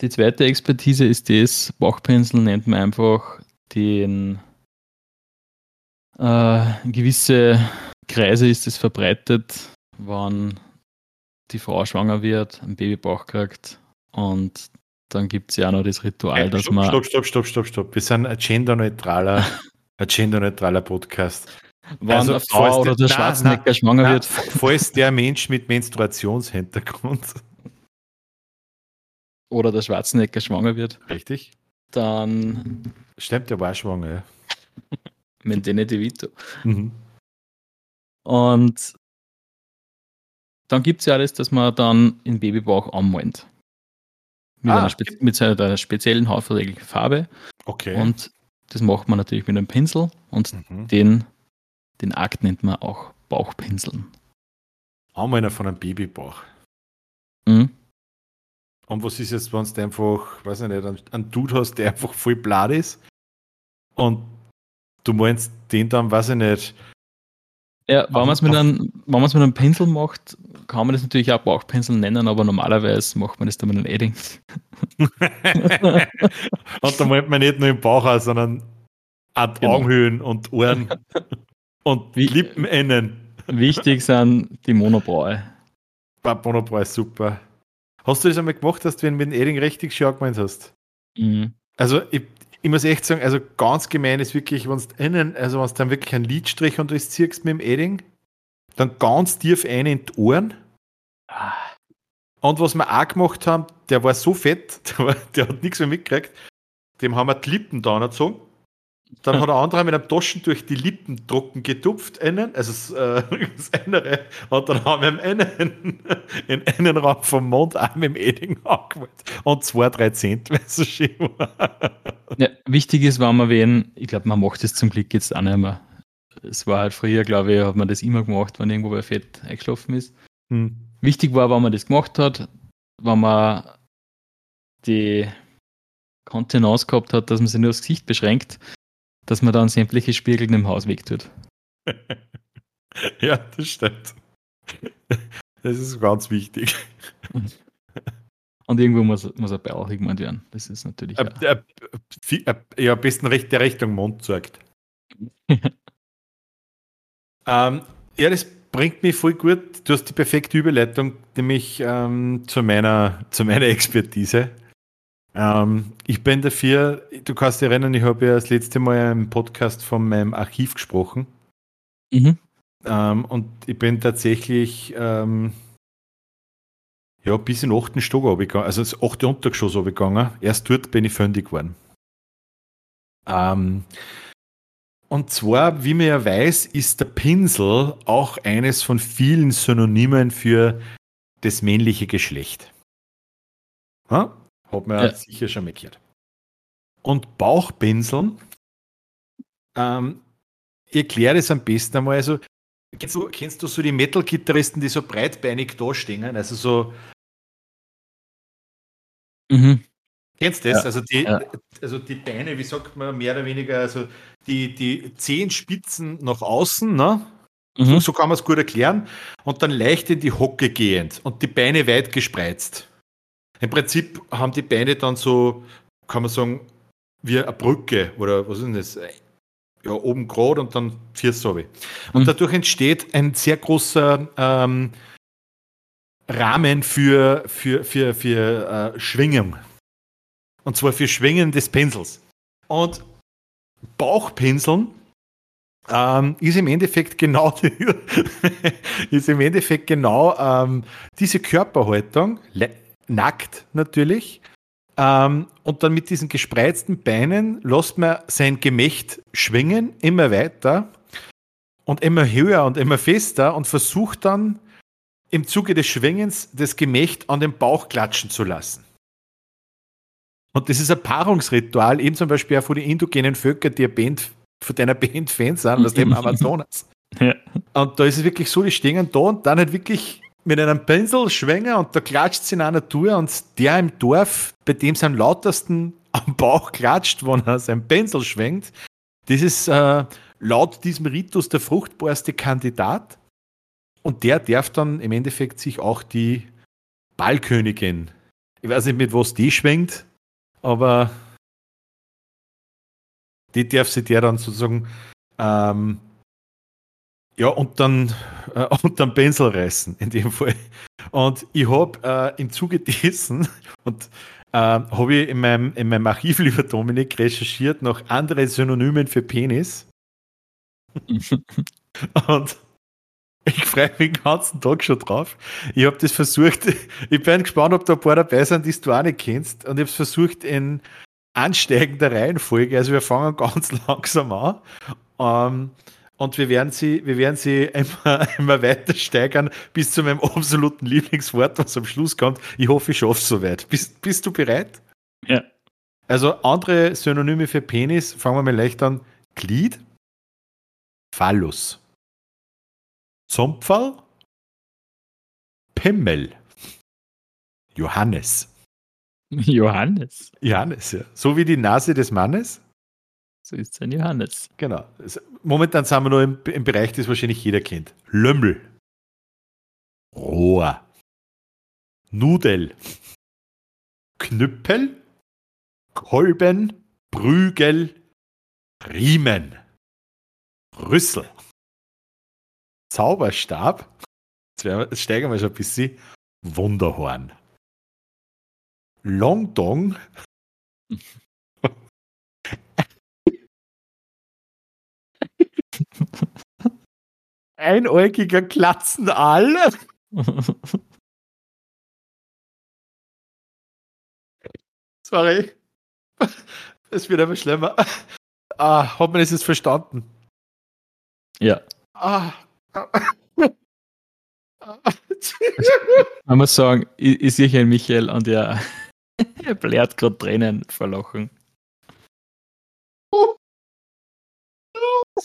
die zweite Expertise ist das, Bauchpinsel nennt man einfach den äh, in gewisse Kreise ist es verbreitet, wann die Frau schwanger wird, ein Babybauch kriegt und dann gibt es ja auch noch das Ritual, dass stopp, man. stopp, stopp, stopp, stopp, stopp. Wir sind ein genderneutraler, ein genderneutraler Podcast. Wann Also, Frau oder der Schwarzenegger schwanger wird. Falls der Mensch mit Menstruationshintergrund, Oder der Schwarzenegger schwanger wird, richtig? dann Stimmt, der war schwanger, ja. Mentene de Vito. Mhm. Und dann gibt es ja alles, dass man dann in Babybauch anmalt. Mit, Ah, einer, spe mit einer speziellen hautverträglichen Farbe. Okay. Und das macht man natürlich mit einem Pinsel und mhm. den, den Akt nennt man auch Bauchpinseln. Einmal einer von einem Babybauch. Mhm. Und was ist jetzt, wenn du einfach, weiß ich nicht, einen, Dude hast, der einfach voll blatt ist und du meinst den dann, weiß ich nicht, Ja, wenn man es mit, einem- wenn mit einem Pinsel macht, kann man das natürlich auch Bauchpinsel nennen, aber normalerweise macht man das dann mit einem Edding. und da meint man nicht nur im Bauch aus, sondern an Genau. Augenhöhlen und Ohren und Wie- Lippenenden. Wichtig sind die Monobraue. Bonobra ist super. Hast du das einmal gemacht, dass du ihn mit dem Edding richtig schön gemeint hast? Mhm. Also ich, ich muss echt sagen, also ganz gemein ist wirklich, wenn du innen, also wenn du dann wirklich einen Lidstrich und das ziehst mit dem Edding, dann ganz tief ein in die Ohren. Und was wir auch gemacht haben, der war so fett, der, war, der hat nichts mehr mitgekriegt. Dem haben wir die Lippen da gezogen. Dann hat der andere mit einem Taschentuch die Lippen trocken getupft, innen, also das, äh, das Innere. Und dann haben wir im Innen, im Innenraum vom Mond auch mit dem Edding angemalt. Und zwei, drei Cent, weil es so schön war. Ja, wichtig ist, wenn man wen, ich glaube, man macht das zum Glück jetzt auch nicht mehr. Es war halt früher, glaube ich, hat man das immer gemacht, wenn irgendwo bei Fett eingeschlafen ist. Hm. Wichtig war, wenn man das gemacht hat, wenn man die Kontenance gehabt hat, dass man sich nur aufs Gesicht beschränkt, dass man dann sämtliche Spiegel im Haus wegtut. Ja, das stimmt. Das ist ganz wichtig. Und irgendwo muss, muss ein Bauch gemeint werden. Das ist natürlich. Auch- äh, äh, Ja, am besten der Richtung Mond zeigt. ähm, ja, das bringt mich voll gut. Du hast die perfekte Überleitung, nämlich ähm, zu, meiner, zu meiner Expertise. Ähm, ich bin dafür, du kannst dich erinnern, ich habe ja das letzte Mal im Podcast von meinem Archiv gesprochen. Mhm. Ähm, und ich bin tatsächlich ähm, ja, bis in den achten Stock runtergegangen, also das achte Untergeschoss runtergegangen. Erst dort bin ich fündig geworden. Ähm, und zwar, wie man ja weiß, ist der Pinsel auch eines von vielen Synonymen für das männliche Geschlecht. Ha? Hat man ja. Sicher schon gehört. Und Bauchpinseln, ähm, ich erkläre es am besten einmal. Also, kennst du, kennst du so die Metal-Gitarristen, die so breitbeinig dastehen? Also so, Mhm. kennst du das? Ja, Also, die, ja. also die Beine, wie sagt man, mehr oder weniger, also die, die Zehenspitzen nach außen, ne? So, Mhm. so kann man es gut erklären. Und dann leicht in die Hocke gehend und die Beine weit gespreizt. Im Prinzip haben die Beine dann so, kann man sagen, wie eine Brücke oder was ist denn das? Ja, oben gerade und dann vier so. Und Mhm. dadurch entsteht ein sehr großer ähm, Rahmen für, für, für, für äh, Schwingung. Und zwar für Schwingen des Pinsels. Und Bauchpinseln ähm, ist im Endeffekt genau die, ist im Endeffekt genau ähm, diese Körperhaltung, nackt natürlich, ähm, und dann mit diesen gespreizten Beinen lässt man sein Gemächt schwingen, immer weiter und immer höher und immer fester und versucht dann im Zuge des Schwingens das Gemächt an den Bauch klatschen zu lassen. Und das ist ein Paarungsritual, eben zum Beispiel auch von den indogenen Völkern, die Band, von deiner Band Fans sind, aus dem Amazonas. Ja. Und da ist es wirklich so, die stehen da und dann halt wirklich mit einem Pinsel schwingen und da klatscht es in einer Tour und der im Dorf, bei dem es am lautesten am Bauch klatscht, wenn er seinen Pinsel schwenkt, das ist äh, laut diesem Ritus der fruchtbarste Kandidat und der darf dann im Endeffekt sich auch die Ballkönigin. Ich weiß nicht, mit was die schwenkt, aber die darf sich der dann sozusagen ähm, ja, und dann, äh, und dann Pinsel reißen, in dem Fall. Und ich habe äh, im Zuge dessen und äh, habe ich in meinem, in meinem Archiv, lieber Dominik, recherchiert nach anderen Synonymen für Penis. und ich freue mich den ganzen Tag schon drauf. Ich habe das versucht, ich bin gespannt, ob da ein paar dabei sind, die du auch nicht kennst. Und ich habe es versucht in ansteigender Reihenfolge. Also wir fangen ganz langsam an. Ähm, und wir werden sie, wir werden sie immer, immer weiter steigern bis zu meinem absoluten Lieblingswort, was am Schluss kommt. Ich hoffe, ich schaffe es soweit. Bist, bist du bereit? Ja. Also andere Synonyme für Penis, fangen wir mal leicht an. Glied, Phallus, Zompferl, Pimmel, Johannes. Johannes. Johannes, ja. So wie die Nase des Mannes. So ist sein Johannes. Genau. Momentan sind wir nur im, im Bereich, das wahrscheinlich jeder kennt. Lümmel. Rohr. Nudel. Knüppel. Kolben. Prügel. Riemen. Rüssel. Zauberstab. Jetzt steigen wir schon ein bisschen. Wunderhorn. Longdong. Einäugiger Glatzenaal. Sorry. Es wird aber schlimmer. Ah, hat man das jetzt verstanden? Ja. Ah. Man muss sagen, ich, ich sehe hier Michael und er, er blärt gerade Tränen vor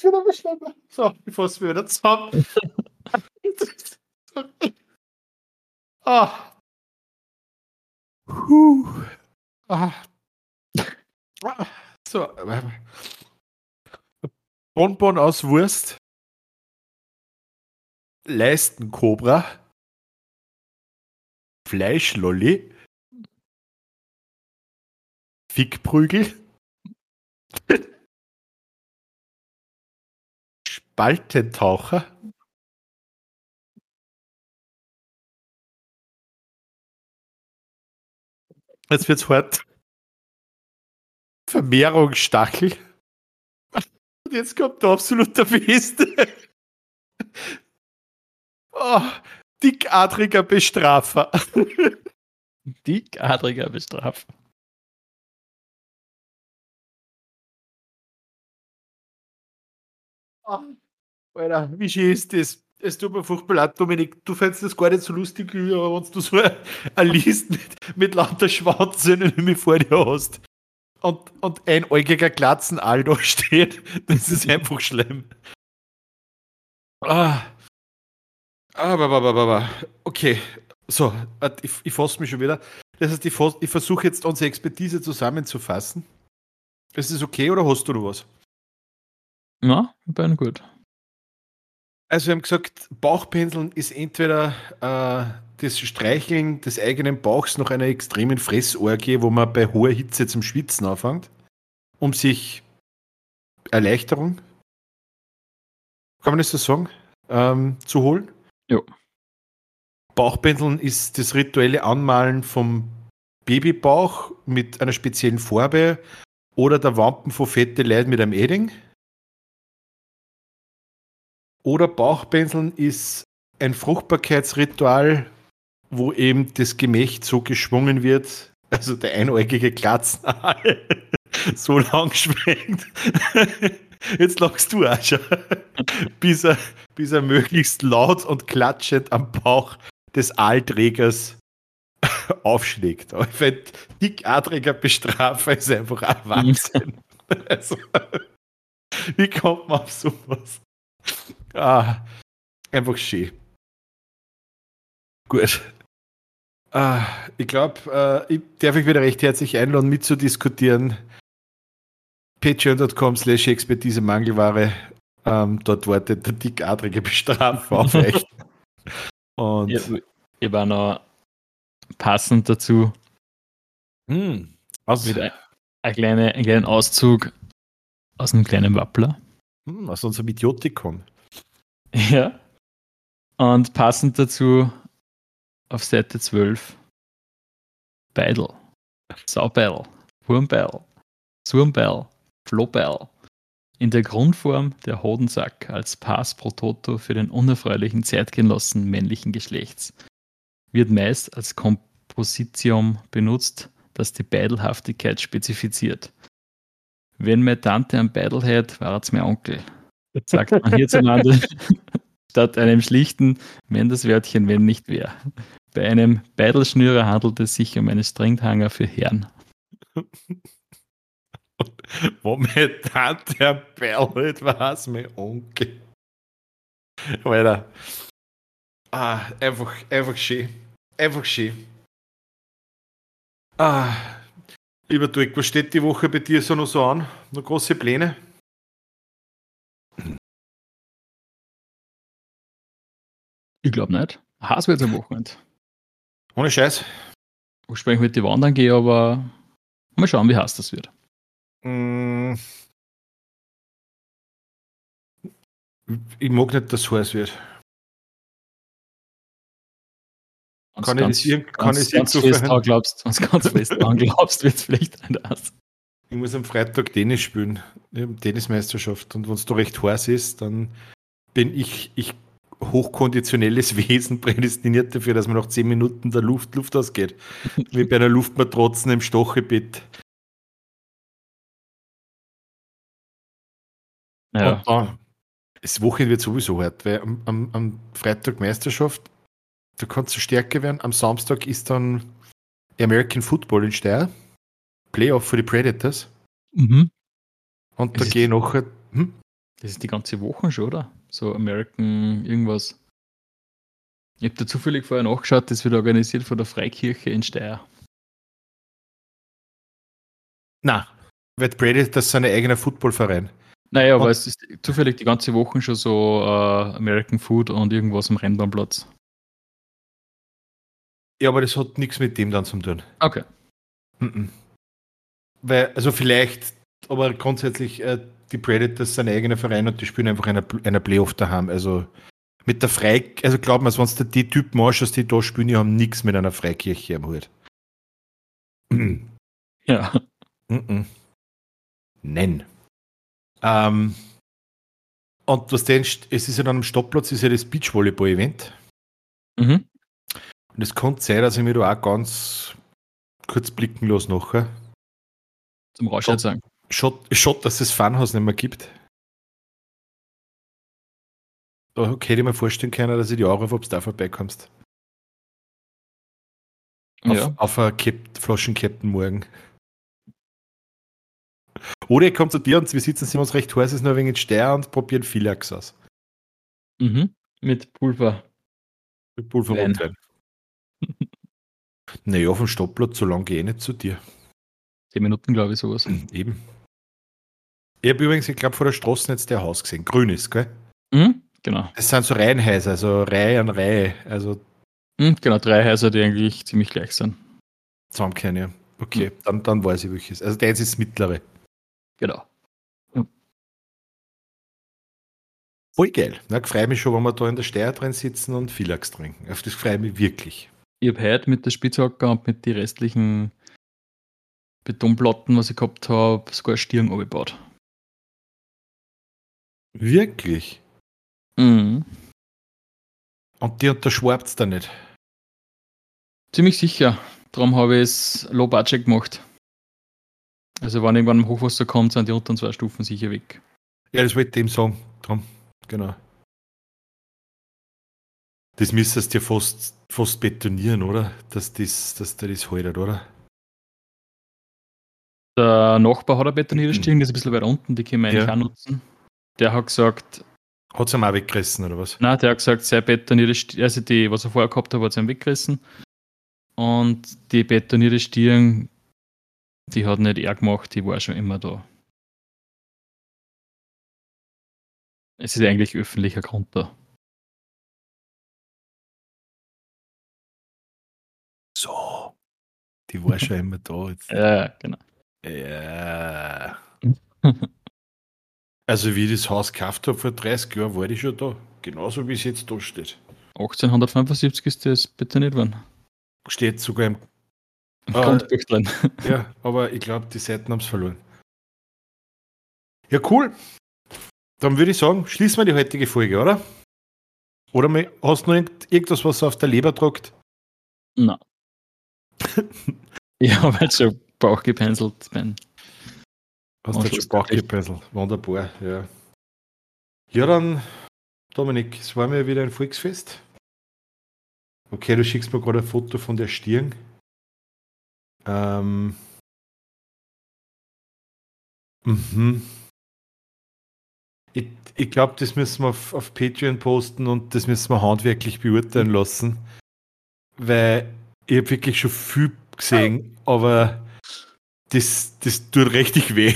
Wird aber schlimmer. So, fasse mir wieder zusammen. ah. Puh. Ah. So. Bonbon aus Wurst. Leistenkobra. Fleischlolli. Fickprügel. Spaltentaucher. Jetzt wird's hart. Vermehrungsstachel. Und jetzt kommt der absolute Beste. Oh, dickadriger Bestrafer. Dickadriger Bestrafer. Oh, Alter, wie schön ist das? Es tut mir furchtbar leid, Dominik. Du fändest das gar nicht so lustig, aber wenn du so eine Liste mit, mit lauter Schwanzsöhnen vor dir hast und, und einäugiger Glatzenal da steht, das ist einfach schlimm. Ah. Aber, aber, aber, aber. Okay, so, ich, ich fasse mich schon wieder. Das heißt, ich, ich versuche jetzt unsere Expertise zusammenzufassen. Ist es okay oder hast du noch was? Ja, ich bin gut. Also wir haben gesagt, Bauchpinseln ist entweder äh, das Streicheln des eigenen Bauchs nach einer extremen Fressorgie, wo man bei hoher Hitze zum Schwitzen anfängt, um sich Erleichterung, kann man das so sagen, ähm, zu holen. Ja. Bauchpinseln ist das rituelle Anmalen vom Babybauch mit einer speziellen Farbe oder der Wampen von fette Leid mit einem Edding. Oder Bauchpinseln ist ein Fruchtbarkeitsritual, wo eben das Gemächt so geschwungen wird, also der einäugige Glatzenal so lang schwenkt. Jetzt lachst du auch schon. bis, er, bis er möglichst laut und klatschend am Bauch des Aalträgers aufschlägt. Aber ich finde, dickadriger Bestrafer ist einfach ein Wahnsinn. also, wie kommt man auf sowas? Ah, einfach schön. Gut. Ah, ich glaube, äh, ich darf euch wieder recht herzlich einladen, mitzudiskutieren. Patreon.com slash Expertise Mangelware. Ähm, dort wartet der dickadrige Bestrafer auf euch. Und ich, ich war noch passend dazu Hm. Aus, wieder ein kleine, einen kleinen Auszug aus einem kleinen Wappler. hm, aus unserem Idiotikon. Ja. Und passend dazu auf Seite 12 Beidel, Saubeidel, Wurmbeidel, Surmbeidel, Flohbeidel. In der Grundform der Hodensack als Pass pro Toto für den unerfreulichen Zeitgenossen männlichen Geschlechts. Wird meist als Kompositium benutzt, das die Beidelhaftigkeit spezifiziert. Wenn meine Tante einen Beidel hätte, war es mein Onkel sagt man hierzulande statt einem schlichten wenn das Wörtchen wenn nicht wer. Bei einem Beidelschnürer handelt es sich um einen Stringhanger für Herren. Perl hat, war es mein Onkel. Alter. Ah, einfach, einfach schön. Einfach schön. Ah, lieber Dirk, was steht die Woche bei dir so noch so an? Noch große Pläne? Ich glaube nicht. Haas wird am Wochenende. Ohne Scheiß. Ursprünglich mit die Wandern gehe, aber mal schauen, wie heiß das wird. Mm. Ich mag nicht, dass es heiß wird. Wenn's Kann ich ganz, das irgend- kann ganz, ich ganz fest dran glaubst, wenn's ganz fest dran glaubst, wird es vielleicht nicht heiß. Ich muss am Freitag Tennis spielen, Ich Tennismeisterschaft. Und wenn es da recht heiß ist, dann bin ich, ich hochkonditionelles Wesen prädestiniert dafür, dass mir nach 10 Minuten der Luft, Luft ausgeht. Wie bei einer Luftmatrotzen im Stochelbett. Ja, Und dann, das Wochenende wird sowieso hart, weil am, am, am Freitag Meisterschaft, da kannst du stärker werden. Am Samstag ist dann American Football in Steyr. Playoff für die Predators. mhm. Und da gehe ich nachher. Hm? das ist die ganze Woche schon, oder? So American irgendwas. Ich habe da zufällig vorher nachgeschaut, das wird organisiert von der Freikirche in Steyr. Na, die Predators sind ein eigener Footballverein. Naja, aber Und- es ist zufällig die ganze Woche schon so äh, American Food und irgendwas am Rennbahnplatz. Ja, aber das hat nichts mit dem dann zu tun. Okay. Mhm. Weil, also vielleicht, aber grundsätzlich, äh, die Predators sind ein eigener Verein und die spielen einfach einer, einer Playoff daheim. Also mit der Frei, also glaub mir, dir die Typen anschaust, die da spielen, die haben nichts mit einer Freikirche am Hut. Ja. Nein. Ähm, und was denn, es ist ja dann am Stoppplatz, ist ja das Beachvolleyball-Event. Mhm. Und es kann sein, dass ich mir da auch ganz kurz blicken lasse nachher. Zum Rauschheit sagen. Schott, Schott, dass es Funhouse nicht mehr gibt. Da hätte ich mir vorstellen können, dass ich die anrufe, ob du da vorbeikommst. Auf, Ja. auf eine Cap Flaschen-Captain morgen. Oder ich komme zu dir und wir sitzen sind uns recht heiß, ist nur ein in Steyr und probieren Philax aus. Mhm. Mit Pulver. Mit Pulver Wein. Naja, auf dem Stoppplatz, so lange gehe ich nicht zu dir. Zehn Minuten, glaube ich, sowas. Eben. Ich habe übrigens, ich glaube, vor der Straße jetzt der Haus gesehen. Grün ist, gell? Mhm. Genau. Das sind so Reihenhäuser, also Reihe an Reihe. Also Mhm. Genau, drei Häuser, die eigentlich ziemlich gleich sind. zusammenkehren, ja. Okay, dann, dann weiß ich welches. Also der ist das mittlere. Genau. Voll geil. Na, ich freue mich schon, wenn wir da in der Steier drin sitzen und Philax trinken. Auf das freue ich mich wirklich. Ich habe heute mit der Spitzhacker und mit den restlichen Betonplatten, was ich gehabt habe, sogar Stirn abgebaut. Wirklich? Mhm. Und die unterschwarbt da nicht. Ziemlich sicher. Darum habe ich es low budget gemacht. Also wenn irgendwann im Hochwasser kommt, sind die unteren zwei Stufen sicher weg. Ja, das wollte ich dem sagen. Drum. Genau. Das müsstest du ja fast, fast betonieren, oder? Dass, das, dass der das haltet, oder? Der Nachbar hat eine betonierte Stirn, die ist ein bisschen weit unten, die können wir eigentlich Ja. auch nutzen. Der hat gesagt, Hat es ihm auch weggerissen, oder was? nein, der hat gesagt, sein betonierte Stirn, also die, was er vorher gehabt hat, hat sie ihm weggerissen. Und die betonierte Stirn, die hat nicht er gemacht, die war schon immer da. Es ist eigentlich öffentlicher Grund da. So Die war schon immer da. Jetzt. Ja, genau. Ja. Also wie ich das Haus gekauft habe vor 30 Jahren, war die schon da. Genauso wie es jetzt da steht. 1875 ist das bitte nicht geworden. Steht sogar im. Ah. Grundbuch drin. Ja, aber ich glaube, die Seiten haben es verloren. Ja, cool. Dann würde ich sagen, schließen wir die heutige Folge, oder? Oder hast du noch irgend- irgendwas, was auf der Leber tragt? Na. ich habe halt schon Bauch gepeinselt. Mein, Hast du schon schon Bauchgepässel? Wunderbar, ja. Ja, dann, Dominik, es war mir wieder ein Volksfest. Okay, du schickst mir gerade ein Foto von der Stirn. Ähm. Mhm. Ich, ich glaube, das müssen wir auf, auf Patreon posten und das müssen wir handwerklich beurteilen lassen. Weil ich habe wirklich schon viel gesehen, aber das, das tut richtig weh.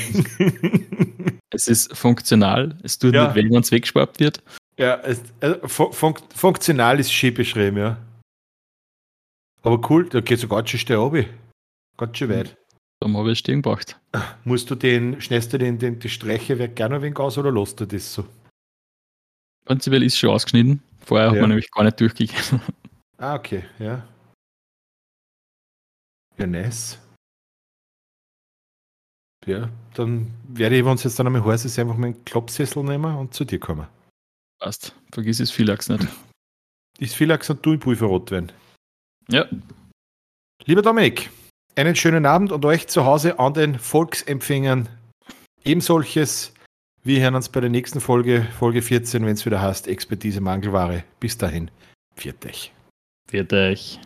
es ist funktional, es tut Ja. nicht weh, wenn es weggespart wird. ja, es, also, fun fun funktional ist schön beschrieben, ja. Aber cool, da geht so ganz schön steil runter. Ganz schön weit. Darum habe ich Stirn gebraucht. Musst du den, schnellst du den, den, die Streichewerk gerne ein wenig aus oder lässt du das so? Prinzipiell ist schon ausgeschnitten. Vorher hat Ja. man nämlich gar nicht durchgegangen. Ah, okay, ja. Ja, nice. Ja, dann werde ich, wenn es jetzt dann einmal heiß ist, einfach meinen Klappsessel nehmen und zu dir kommen. Passt. Vergiss es Philax nicht. Ist viel und du im Pulverrotwein. Ja. Lieber Dominik, einen schönen Abend und euch zu Hause an den Volksempfängern eben solches. Wir hören uns bei der nächsten Folge, Folge 14, wenn es wieder heißt Expertise Mangelware. Bis dahin, viert euch. Wird euch.